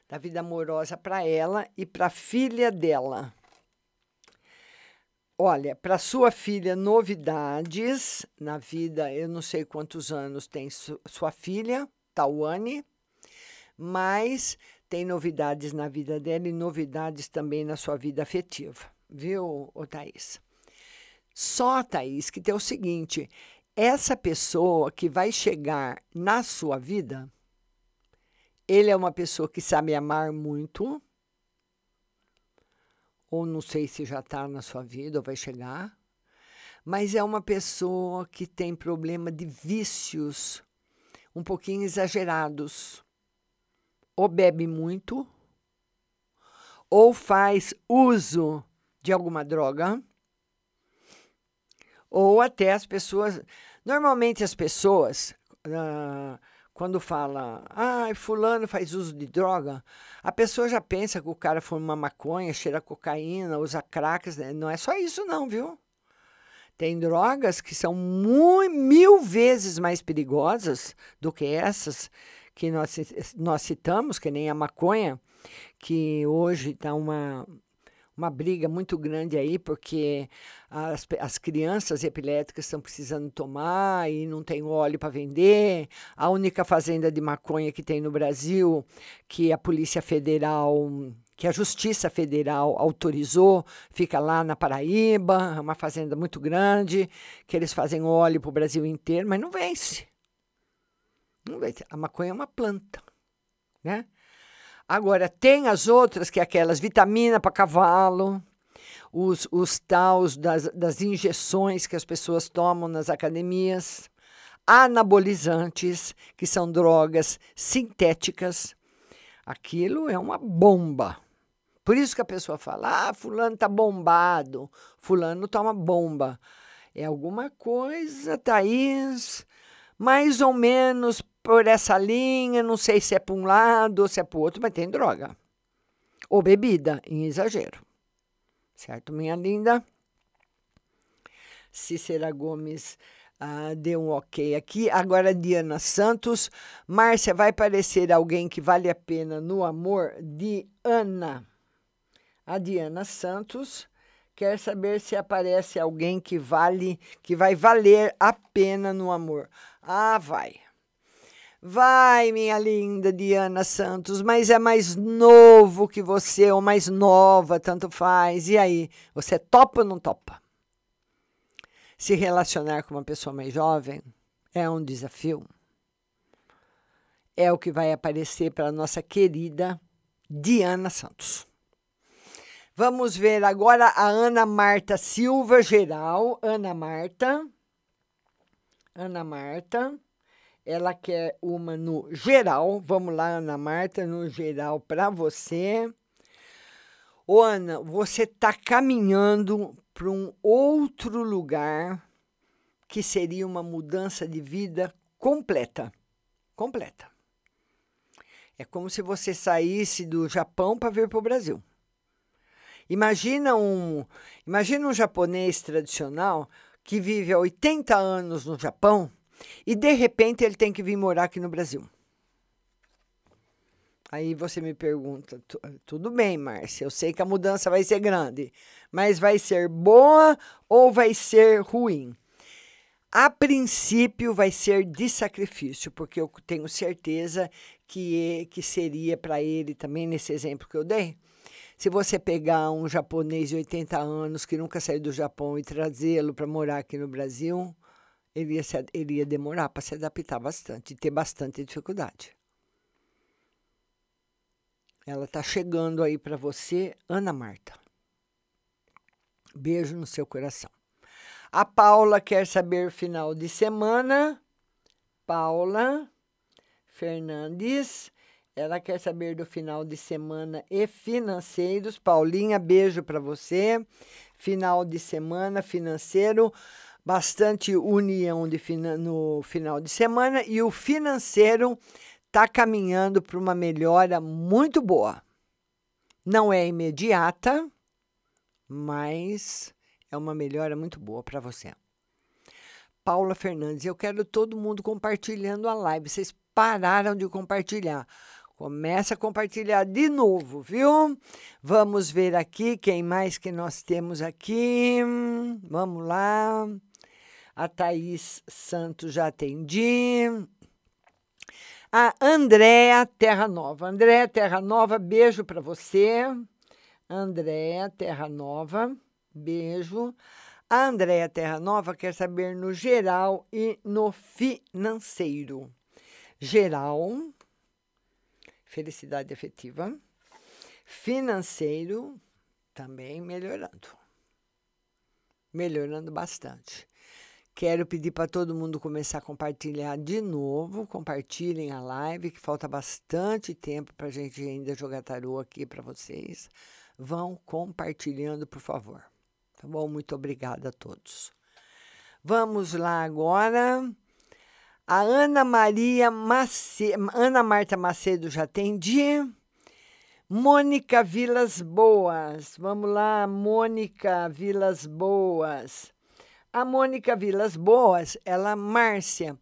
da vida amorosa para ela e para a filha dela. Olha, para sua filha, novidades na vida. Eu não sei quantos anos tem su sua filha, Tawane, mas tem novidades na vida dela e novidades também na sua vida afetiva, viu, ô Thaís? Só, Thaís, que tem o seguinte: essa pessoa que vai chegar na sua vida, ele é uma pessoa que sabe amar muito ou não sei se já está na sua vida ou vai chegar, mas é uma pessoa que tem problema de vícios um pouquinho exagerados. Ou bebe muito, ou faz uso de alguma droga, ou até as pessoas. Normalmente as pessoas. Uh, quando fala, ah, fulano faz uso de droga, a pessoa já pensa que o cara fuma maconha, cheira cocaína, usa cracks. Né? Não é só isso não, viu? Tem drogas que são mil vezes mais perigosas do que essas que nós, nós citamos, que nem a maconha, que hoje está uma, uma briga muito grande aí, porque as, as crianças epiléticas estão precisando tomar e não tem óleo para vender. A única fazenda de maconha que tem no Brasil, que a Polícia Federal, que a Justiça Federal autorizou, fica lá na Paraíba, é uma fazenda muito grande, que eles fazem óleo para o Brasil inteiro, mas não vence. Não vence. A maconha é uma planta, né? Agora, tem as outras, que é aquelas vitamina para cavalo, os, os taus das, das injeções que as pessoas tomam nas academias, anabolizantes, que são drogas sintéticas. Aquilo é uma bomba. Por isso que a pessoa fala: ah, fulano tá bombado, fulano toma bomba. É alguma coisa, Thaís, mais ou menos por essa linha, não sei se é para um lado ou se é para o outro, mas tem droga. Ou bebida, em exagero. Certo, minha linda? Cícera Gomes ah, deu um ok aqui. Agora, Diana Santos. Márcia, vai parecer alguém que vale a pena no amor? De Ana. A Diana Santos quer saber se aparece alguém que vale, que vai valer a pena no amor. Ah, vai. Vai, minha linda Diana Santos, mas é mais novo que você ou mais nova, tanto faz. E aí, você topa ou não topa? Se relacionar com uma pessoa mais jovem é um desafio. É o que vai aparecer para nossa querida Diana Santos. Vamos ver agora a Ana Marta Silva Geral. Ana Marta. Ana Marta. Ela quer uma no geral. Vamos lá, Ana Marta, no geral para você. Ô, Ana, você está caminhando para um outro lugar que seria uma mudança de vida completa. Completa. É como se você saísse do Japão para vir para o Brasil. Imagina um, imagina um japonês tradicional que vive há 80 anos no Japão e de repente ele tem que vir morar aqui no Brasil. Aí você me pergunta, tudo bem, Márcia, eu sei que a mudança vai ser grande, mas vai ser boa ou vai ser ruim? A princípio vai ser de sacrifício, porque eu tenho certeza que, que seria para ele também, nesse exemplo que eu dei. Se você pegar um japonês de 80 anos que nunca saiu do Japão e trazê-lo para morar aqui no Brasil, ele ia, se, ele ia demorar para se adaptar bastante e ter bastante dificuldade. Ela está chegando aí para você, Ana Marta. Beijo no seu coração. A Paula quer saber final de semana. Paula Fernandes. Ela quer saber do final de semana e financeiros. Paulinha, beijo para você. Final de semana financeiro bastante união de, no final de semana e o financeiro está caminhando para uma melhora muito boa. Não é imediata, mas é uma melhora muito boa para você. Paula Fernandes, eu quero todo mundo compartilhando a live. Vocês pararam de compartilhar. Começa a compartilhar de novo, viu? Vamos ver aqui quem mais que nós temos aqui. Vamos lá. A Thaís Santos já atendi. A Andréa Terra Nova. Andréa Terra Nova, beijo para você. Andréa Terra Nova, beijo. A Andréa Terra Nova quer saber no geral e no financeiro. Geral, felicidade afetiva. Financeiro, também melhorando. Melhorando bastante. Quero pedir para todo mundo começar a compartilhar de novo. Compartilhem a live, que falta bastante tempo para a gente ainda jogar tarô aqui para vocês. Vão compartilhando, por favor. Tá bom? Muito obrigada a todos. Vamos lá agora. A Ana Maria Ana Marta Macedo já atendi. Mônica Vilas Boas. Vamos lá, Mônica Vilas Boas. A Mônica Vilas Boas, ela, Márcia,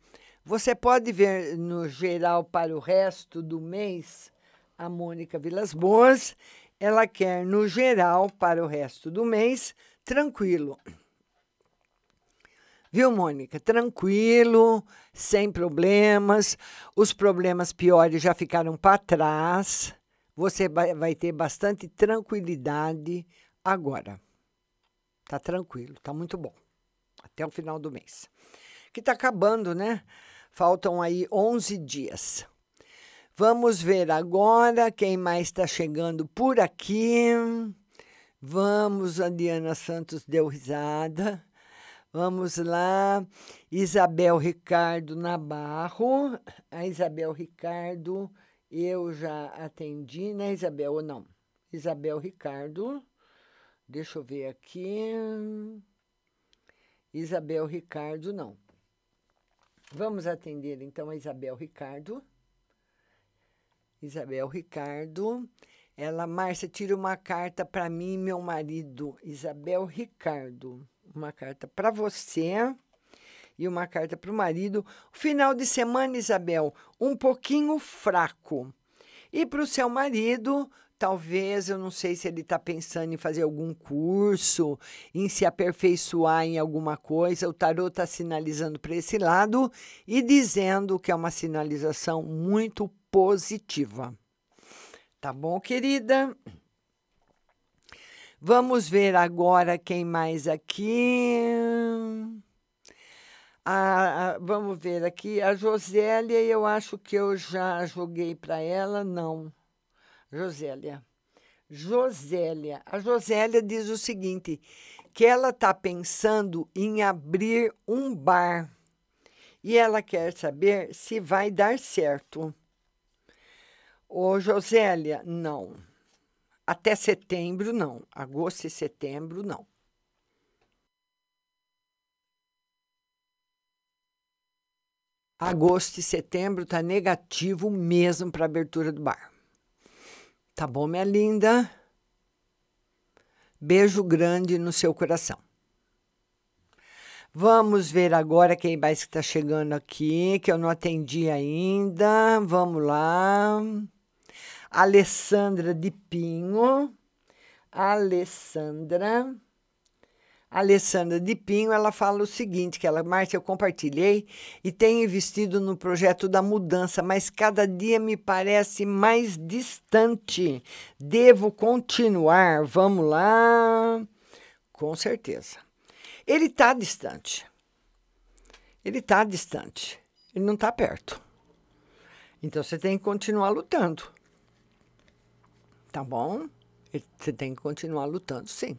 você pode ver no geral para o resto do mês, a Mônica Vilas Boas, ela quer no geral para o resto do mês, tranquilo. Viu, Mônica? Tranquilo, sem problemas. Os problemas piores já ficaram para trás. Você vai ter bastante tranquilidade agora. Tá tranquilo, tá muito bom até o final do mês. Que está acabando, né? Faltam aí 11 dias. Vamos ver agora quem mais está chegando por aqui. Vamos, a Diana Santos deu risada. Vamos lá. Isabel Ricardo Nabarro. A Isabel Ricardo, eu já atendi, né, Isabel? Ou não? Isabel Ricardo. Deixa eu ver aqui. Isabel Ricardo, não. Vamos atender então a Isabel Ricardo. Isabel Ricardo. Ela, Márcia, tira uma carta para mim e meu marido. Isabel Ricardo. Uma carta para você e uma carta para o marido. Final de semana, Isabel, um pouquinho fraco. E para o seu marido, talvez, eu não sei se ele está pensando em fazer algum curso, em se aperfeiçoar em alguma coisa. O tarot está sinalizando para esse lado e dizendo que é uma sinalização muito positiva. Tá bom, querida? Vamos ver agora quem mais aqui. Ah, vamos ver aqui. A Josélia, eu acho que eu já joguei para ela, não. Josélia. Josélia. A Josélia diz o seguinte: que ela está pensando em abrir um bar e ela quer saber se vai dar certo. Ô, Josélia, não. Até setembro, não. Agosto e setembro, não. Agosto e setembro tá negativo mesmo para abertura do bar. Tá bom, minha linda? Beijo grande no seu coração. Vamos ver agora quem mais está chegando aqui, que eu não atendi ainda. Vamos lá. Alessandra de Pinho. Alessandra. Alessandra de Pinho, ela fala o seguinte, que ela, Márcia, eu compartilhei e tenho investido no projeto da mudança, mas cada dia me parece mais distante. Devo continuar? Vamos lá. Com certeza. Ele está distante. Ele está distante. Ele não está perto. Então você tem que continuar lutando. Tá bom? Você tem que continuar lutando, sim.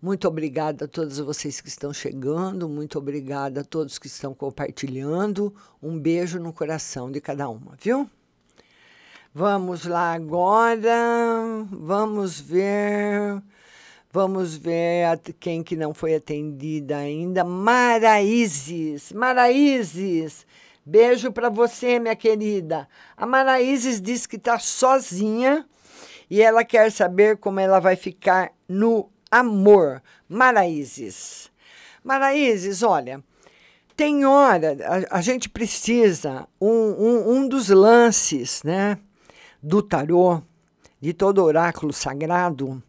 Muito obrigada a todos vocês que estão chegando, muito obrigada a todos que estão compartilhando. Um beijo no coração de cada uma, viu? Vamos lá agora, vamos ver, vamos ver quem que não foi atendida ainda. Maraízes, Maraízes, beijo para você, minha querida. A Maraízes diz que está sozinha e ela quer saber como ela vai ficar no amor. Maraízes. Maraízes, olha, tem hora, a, a gente precisa, um, um, um dos lances né, do tarô, de todo oráculo sagrado,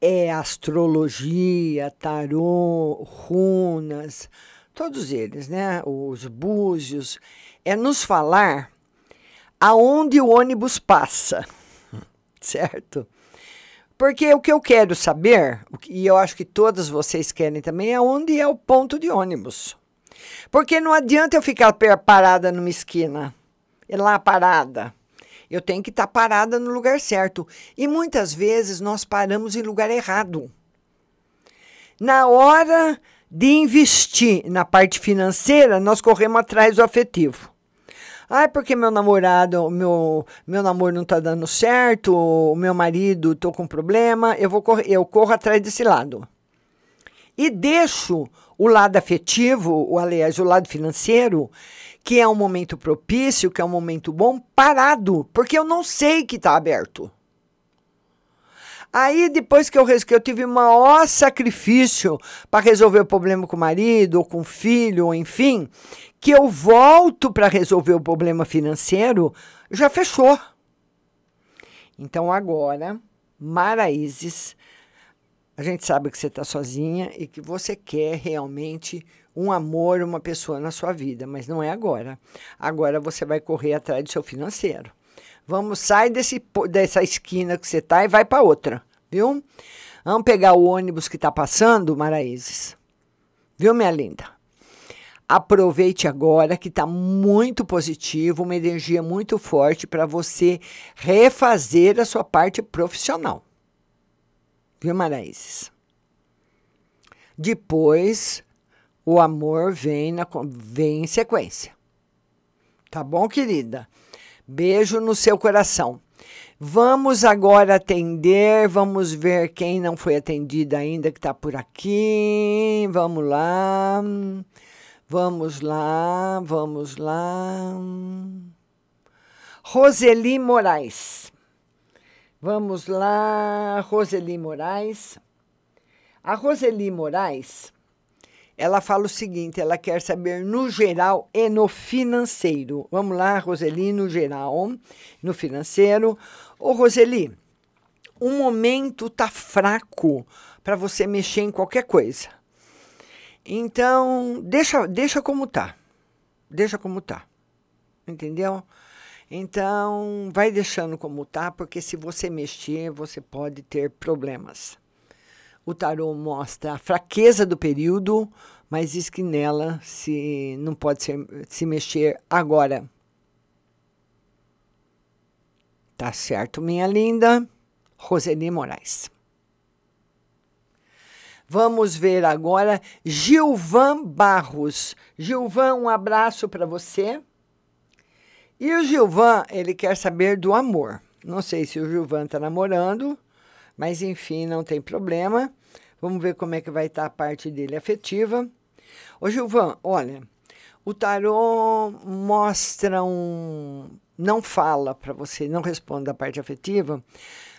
é astrologia, tarô, runas, todos eles, né? Os búzios, é nos falar aonde o ônibus passa, <laughs> certo? Porque o que eu quero saber, e eu acho que todas vocês querem também, é onde é o ponto de ônibus. Porque não adianta eu ficar parada numa esquina, e lá parada. Eu tenho que estar tá parada no lugar certo. E muitas vezes nós paramos em lugar errado. Na hora de investir na parte financeira, nós corremos atrás do afetivo. Ah, porque meu namorado, meu, meu namoro não está dando certo, o meu marido, estou com problema, eu, vou correr, eu corro atrás desse lado. E deixo o lado afetivo, ou, aliás, o lado financeiro, que é um momento propício, que é um momento bom, parado, porque eu não sei que está aberto. Aí, depois que eu, que eu tive o maior sacrifício para resolver o problema com o marido, ou com o filho, ou enfim, que eu volto para resolver o problema financeiro, já fechou. Então, agora, Maraízes, a gente sabe que você está sozinha e que você quer realmente um amor, uma pessoa na sua vida, mas não é agora. Agora você vai correr atrás do seu financeiro. Vamos, sai desse, dessa esquina que você está e vai para outra, viu? Vamos pegar o ônibus que está passando, Maraízes. Viu, minha linda? Aproveite agora que está muito positivo, uma energia muito forte para você refazer a sua parte profissional. Viu, Maraízes? Depois, o amor vem, na, vem em sequência. Tá bom, querida? Beijo no seu coração. Vamos agora atender, vamos ver quem não foi atendida ainda que está por aqui. Vamos lá. Vamos lá, vamos lá. Roseli Moraes. Vamos lá, Roseli Moraes. A Roseli Moraes ela fala o seguinte: ela quer saber no geral e no financeiro. Vamos lá, Roseli, no geral, no financeiro. Ô, Roseli, o momento tá fraco para você mexer em qualquer coisa. Então, deixa, deixa como tá. Deixa como tá. Entendeu? Então, vai deixando como tá, porque se você mexer, você pode ter problemas. O tarô mostra a fraqueza do período, mas diz que nela se não pode ser, se mexer agora. Tá certo, minha linda? Roseli Moraes. Vamos ver agora Gilvan Barros. Gilvan, um abraço para você. E o Gilvan, ele quer saber do amor. Não sei se o Gilvan está namorando, mas enfim, não tem problema. Vamos ver como é que vai estar tá a parte dele afetiva. Ô Gilvan, olha, o tarô mostra um. Não fala para você, não responde a parte afetiva,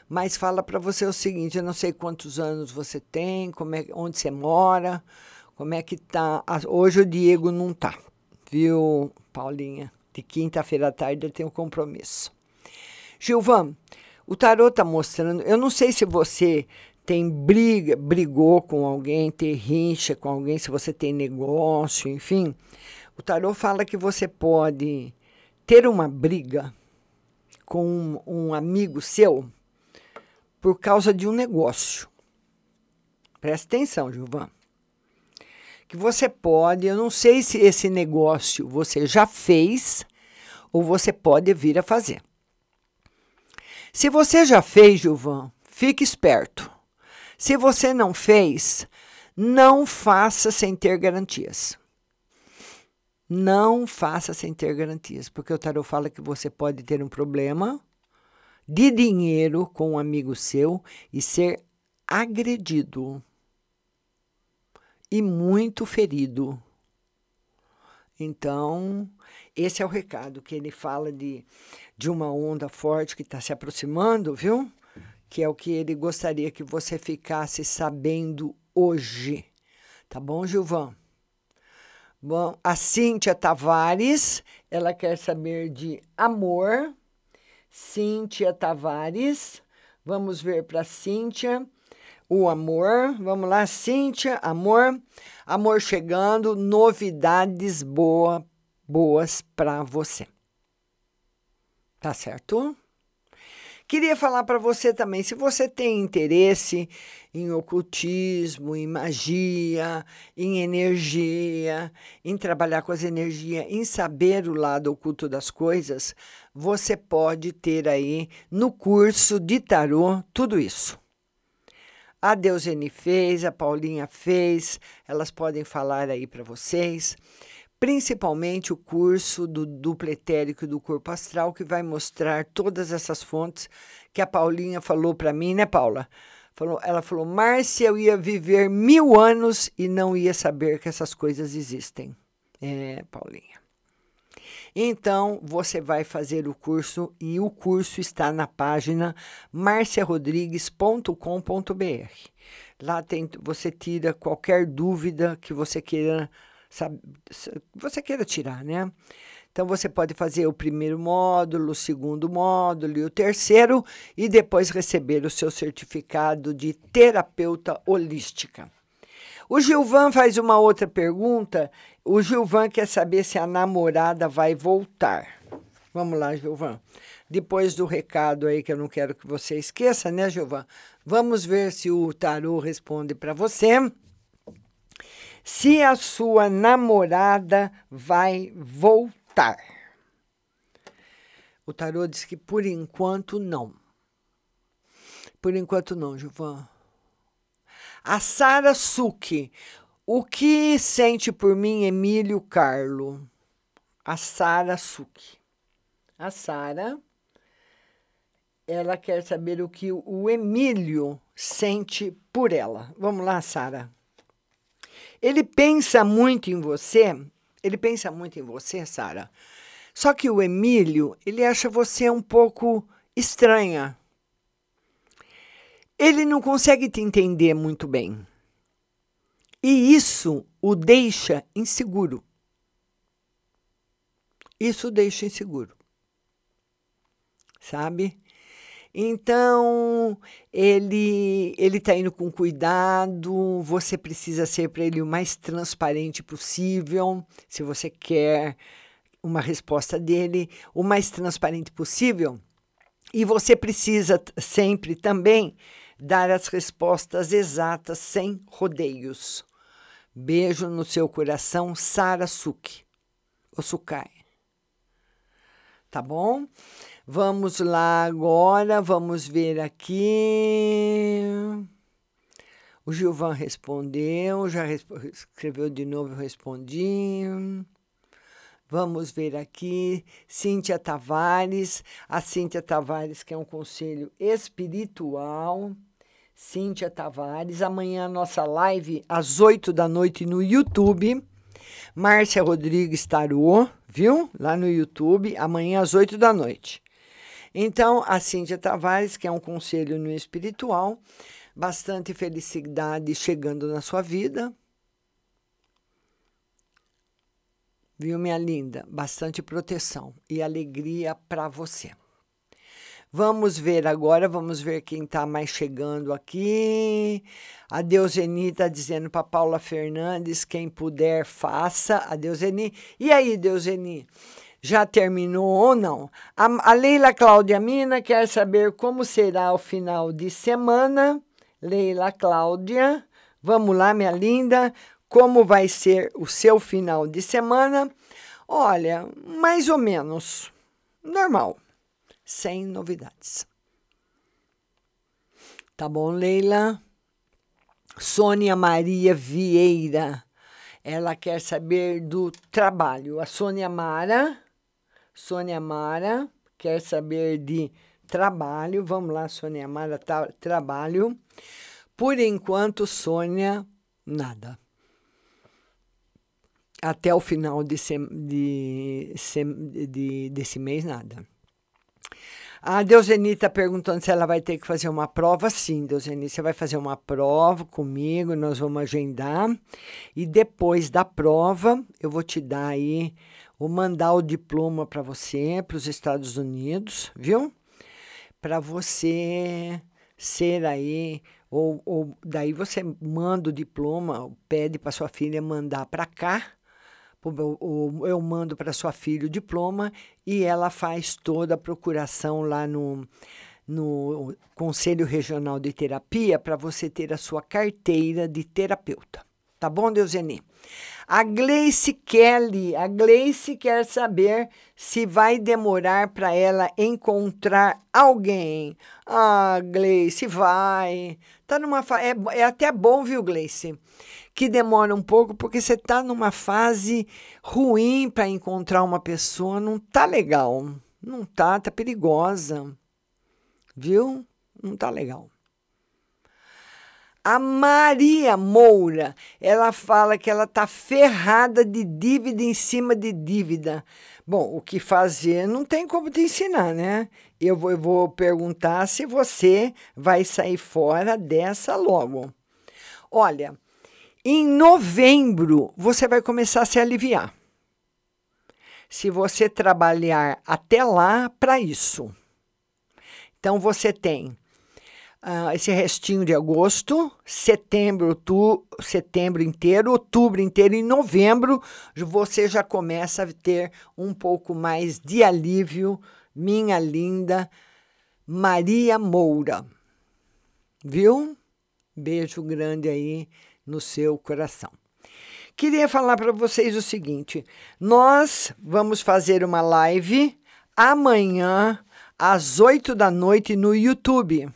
mas fala para você o seguinte: eu não sei quantos anos você tem, como é, onde você mora, como é que tá. Hoje o Diego não tá, viu, Paulinha? De quinta-feira à tarde ele tem um compromisso. Gilvan, o tarô está mostrando. Eu não sei se você tem briga, brigou com alguém, tem rincha com alguém, se você tem negócio, enfim. O tarô fala que você pode ter uma briga com um, um amigo seu por causa de um negócio. Presta atenção, Gilvan. Que você pode, eu não sei se esse negócio você já fez ou você pode vir a fazer. Se você já fez, Gilvan, fique esperto. Se você não fez, não faça sem ter garantias. Não faça sem ter garantias, porque o tarot fala que você pode ter um problema de dinheiro com um amigo seu e ser agredido e muito ferido. Então, esse é o recado que ele fala de, de uma onda forte que está se aproximando, viu? Que é o que ele gostaria que você ficasse sabendo hoje. Tá bom, Gilvan? Bom, a Cíntia Tavares, ela quer saber de amor. Cíntia Tavares, vamos ver para Cíntia o amor. Vamos lá, Cíntia, amor. Amor chegando, novidades boa, boas para você. Tá certo? Queria falar para você também, se você tem interesse em ocultismo, em magia, em energia, em trabalhar com as energias, em saber o lado oculto das coisas, você pode ter aí no curso de tarô tudo isso. A Deusene fez, a Paulinha fez, elas podem falar aí para vocês principalmente o curso do duplo etérico do corpo astral, que vai mostrar todas essas fontes que a Paulinha falou para mim, né, Paula? Falou, ela falou, Márcia, eu ia viver mil anos e não ia saber que essas coisas existem. É, Paulinha. Então, você vai fazer o curso e o curso está na página marciarodrigues.com.br. Lá tem, você tira qualquer dúvida que você queira sabe, você queira tirar, né? Então você pode fazer o primeiro módulo, o segundo módulo e o terceiro e depois receber o seu certificado de terapeuta holística. O Gilvan faz uma outra pergunta. O Gilvan quer saber se a namorada vai voltar. Vamos lá, Gilvan. Depois do recado aí que eu não quero que você esqueça, né, Gilvan? Vamos ver se o tarô responde para você se a sua namorada vai voltar. O tarô diz que por enquanto não. Por enquanto não, Gilvan. A Sara Suki. O que sente por mim, Emílio Carlo? A Sara Suki. A Sara, ela quer saber o que o Emílio sente por ela. Vamos lá, Sara. Ele pensa muito em você, ele pensa muito em você, Sara. Só que o Emílio, ele acha você um pouco estranha. Ele não consegue te entender muito bem. E isso o deixa inseguro. Isso o deixa inseguro. Sabe? Então, ele ele está indo com cuidado, você precisa ser para ele o mais transparente possível, se você quer uma resposta dele, o mais transparente possível. E você precisa sempre também dar as respostas exatas, sem rodeios. Beijo no seu coração, Sara Suki. O Sukai. Tá bom? Vamos lá agora, vamos ver aqui. O Gilvan respondeu, já escreveu de novo, eu respondi. Vamos ver aqui, Cíntia Tavares, a Cíntia Tavares, que é um conselho espiritual. Cíntia Tavares, amanhã nossa live às 8 da noite no YouTube. Márcia Rodrigues Tarô, viu? Lá no YouTube, amanhã às 8 da noite. Então, a Cíntia Tavares, que é um conselho no espiritual, bastante felicidade chegando na sua vida. Viu, minha linda? Bastante proteção e alegria para você. Vamos ver agora, vamos ver quem está mais chegando aqui. A Deuseni está dizendo para Paula Fernandes: quem puder, faça. A Deuseni. E aí, Deuseni? já terminou ou não. A, a Leila Cláudia Mina quer saber como será o final de semana. Leila Cláudia, vamos lá, minha linda. Como vai ser o seu final de semana? Olha, mais ou menos normal, sem novidades. Tá bom, Leila? Sônia Maria Vieira, ela quer saber do trabalho. A Sônia Mara Sônia Mara quer saber de trabalho. Vamos lá, Sônia Mara, tá, trabalho. Por enquanto, Sônia, nada. Até o final de, de, de, desse mês, nada. A Deuseni está perguntando se ela vai ter que fazer uma prova. Sim, Deuseni, você vai fazer uma prova comigo, nós vamos agendar. E depois da prova, eu vou te dar aí, vou mandar o diploma para você, para os Estados Unidos, viu? Para você ser aí, ou, ou daí você manda o diploma, pede para sua filha mandar para cá eu mando para sua filha o diploma e ela faz toda a procuração lá no, no Conselho Regional de Terapia para você ter a sua carteira de terapeuta. Tá bom, Deuseni? A Gleice Kelly, a Gleice quer saber se vai demorar para ela encontrar alguém. Ah, Gleice, vai. Tá numa fa... é, é até bom, viu, Gleice? que demora um pouco porque você está numa fase ruim para encontrar uma pessoa, não tá legal, não tá, tá perigosa, viu? Não tá legal. A Maria Moura, ela fala que ela tá ferrada de dívida em cima de dívida. Bom, o que fazer não tem como te ensinar, né? Eu vou, eu vou perguntar se você vai sair fora dessa logo. Olha, em novembro, você vai começar a se aliviar. Se você trabalhar até lá para isso. Então, você tem uh, esse restinho de agosto, setembro, setembro inteiro, outubro inteiro e novembro, você já começa a ter um pouco mais de alívio, minha linda Maria Moura. Viu? Beijo grande aí no seu coração. Queria falar para vocês o seguinte: nós vamos fazer uma live amanhã às 8 da noite no YouTube.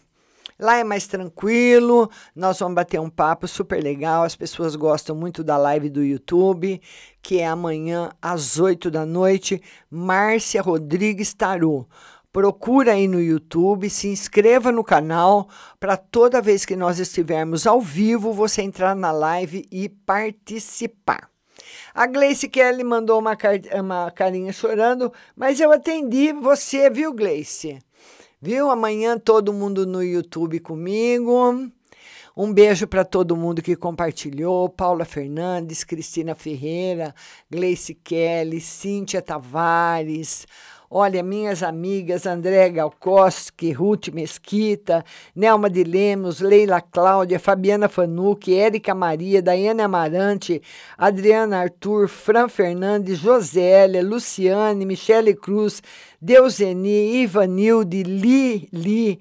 Lá é mais tranquilo, nós vamos bater um papo super legal. As pessoas gostam muito da live do YouTube, que é amanhã às 8 da noite. Márcia Rodrigues Taru. Procura aí no YouTube, se inscreva no canal para toda vez que nós estivermos ao vivo, você entrar na live e participar. A Gleice Kelly mandou uma, car uma carinha chorando, mas eu atendi você, viu, Gleice? Viu? Amanhã todo mundo no YouTube comigo. Um beijo para todo mundo que compartilhou: Paula Fernandes, Cristina Ferreira, Gleice Kelly, Cíntia Tavares. Olha, minhas amigas André Galkoski, Ruth Mesquita, Nelma de Lemos, Leila Cláudia, Fabiana Fanucci, Érica Maria, Daiane Amarante, Adriana Arthur, Fran Fernandes, Josélia, Luciane, Michele Cruz, Deuseni, Ivanilde, Li, Li,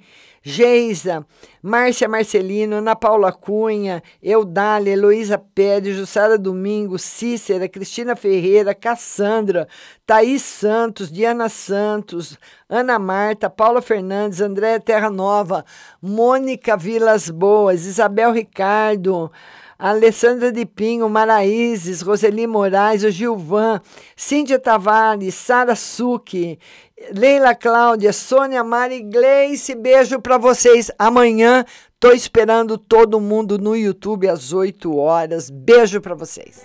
Geisa, Márcia Marcelino, Ana Paula Cunha, Eudália, Heloísa Pérez, Jussara Domingo, Cícera, Cristina Ferreira, Cassandra, Thaís Santos, Diana Santos, Ana Marta, Paula Fernandes, Andréa Terra Nova, Mônica Vilas Boas, Isabel Ricardo, Alessandra de Pinho, Maraízes, Roseli Moraes, o Gilvan, Cíntia Tavares, Sara Suki, Leila Cláudia, Sônia Mari Gleice, beijo para vocês. Amanhã tô esperando todo mundo no YouTube às 8 horas. Beijo para vocês.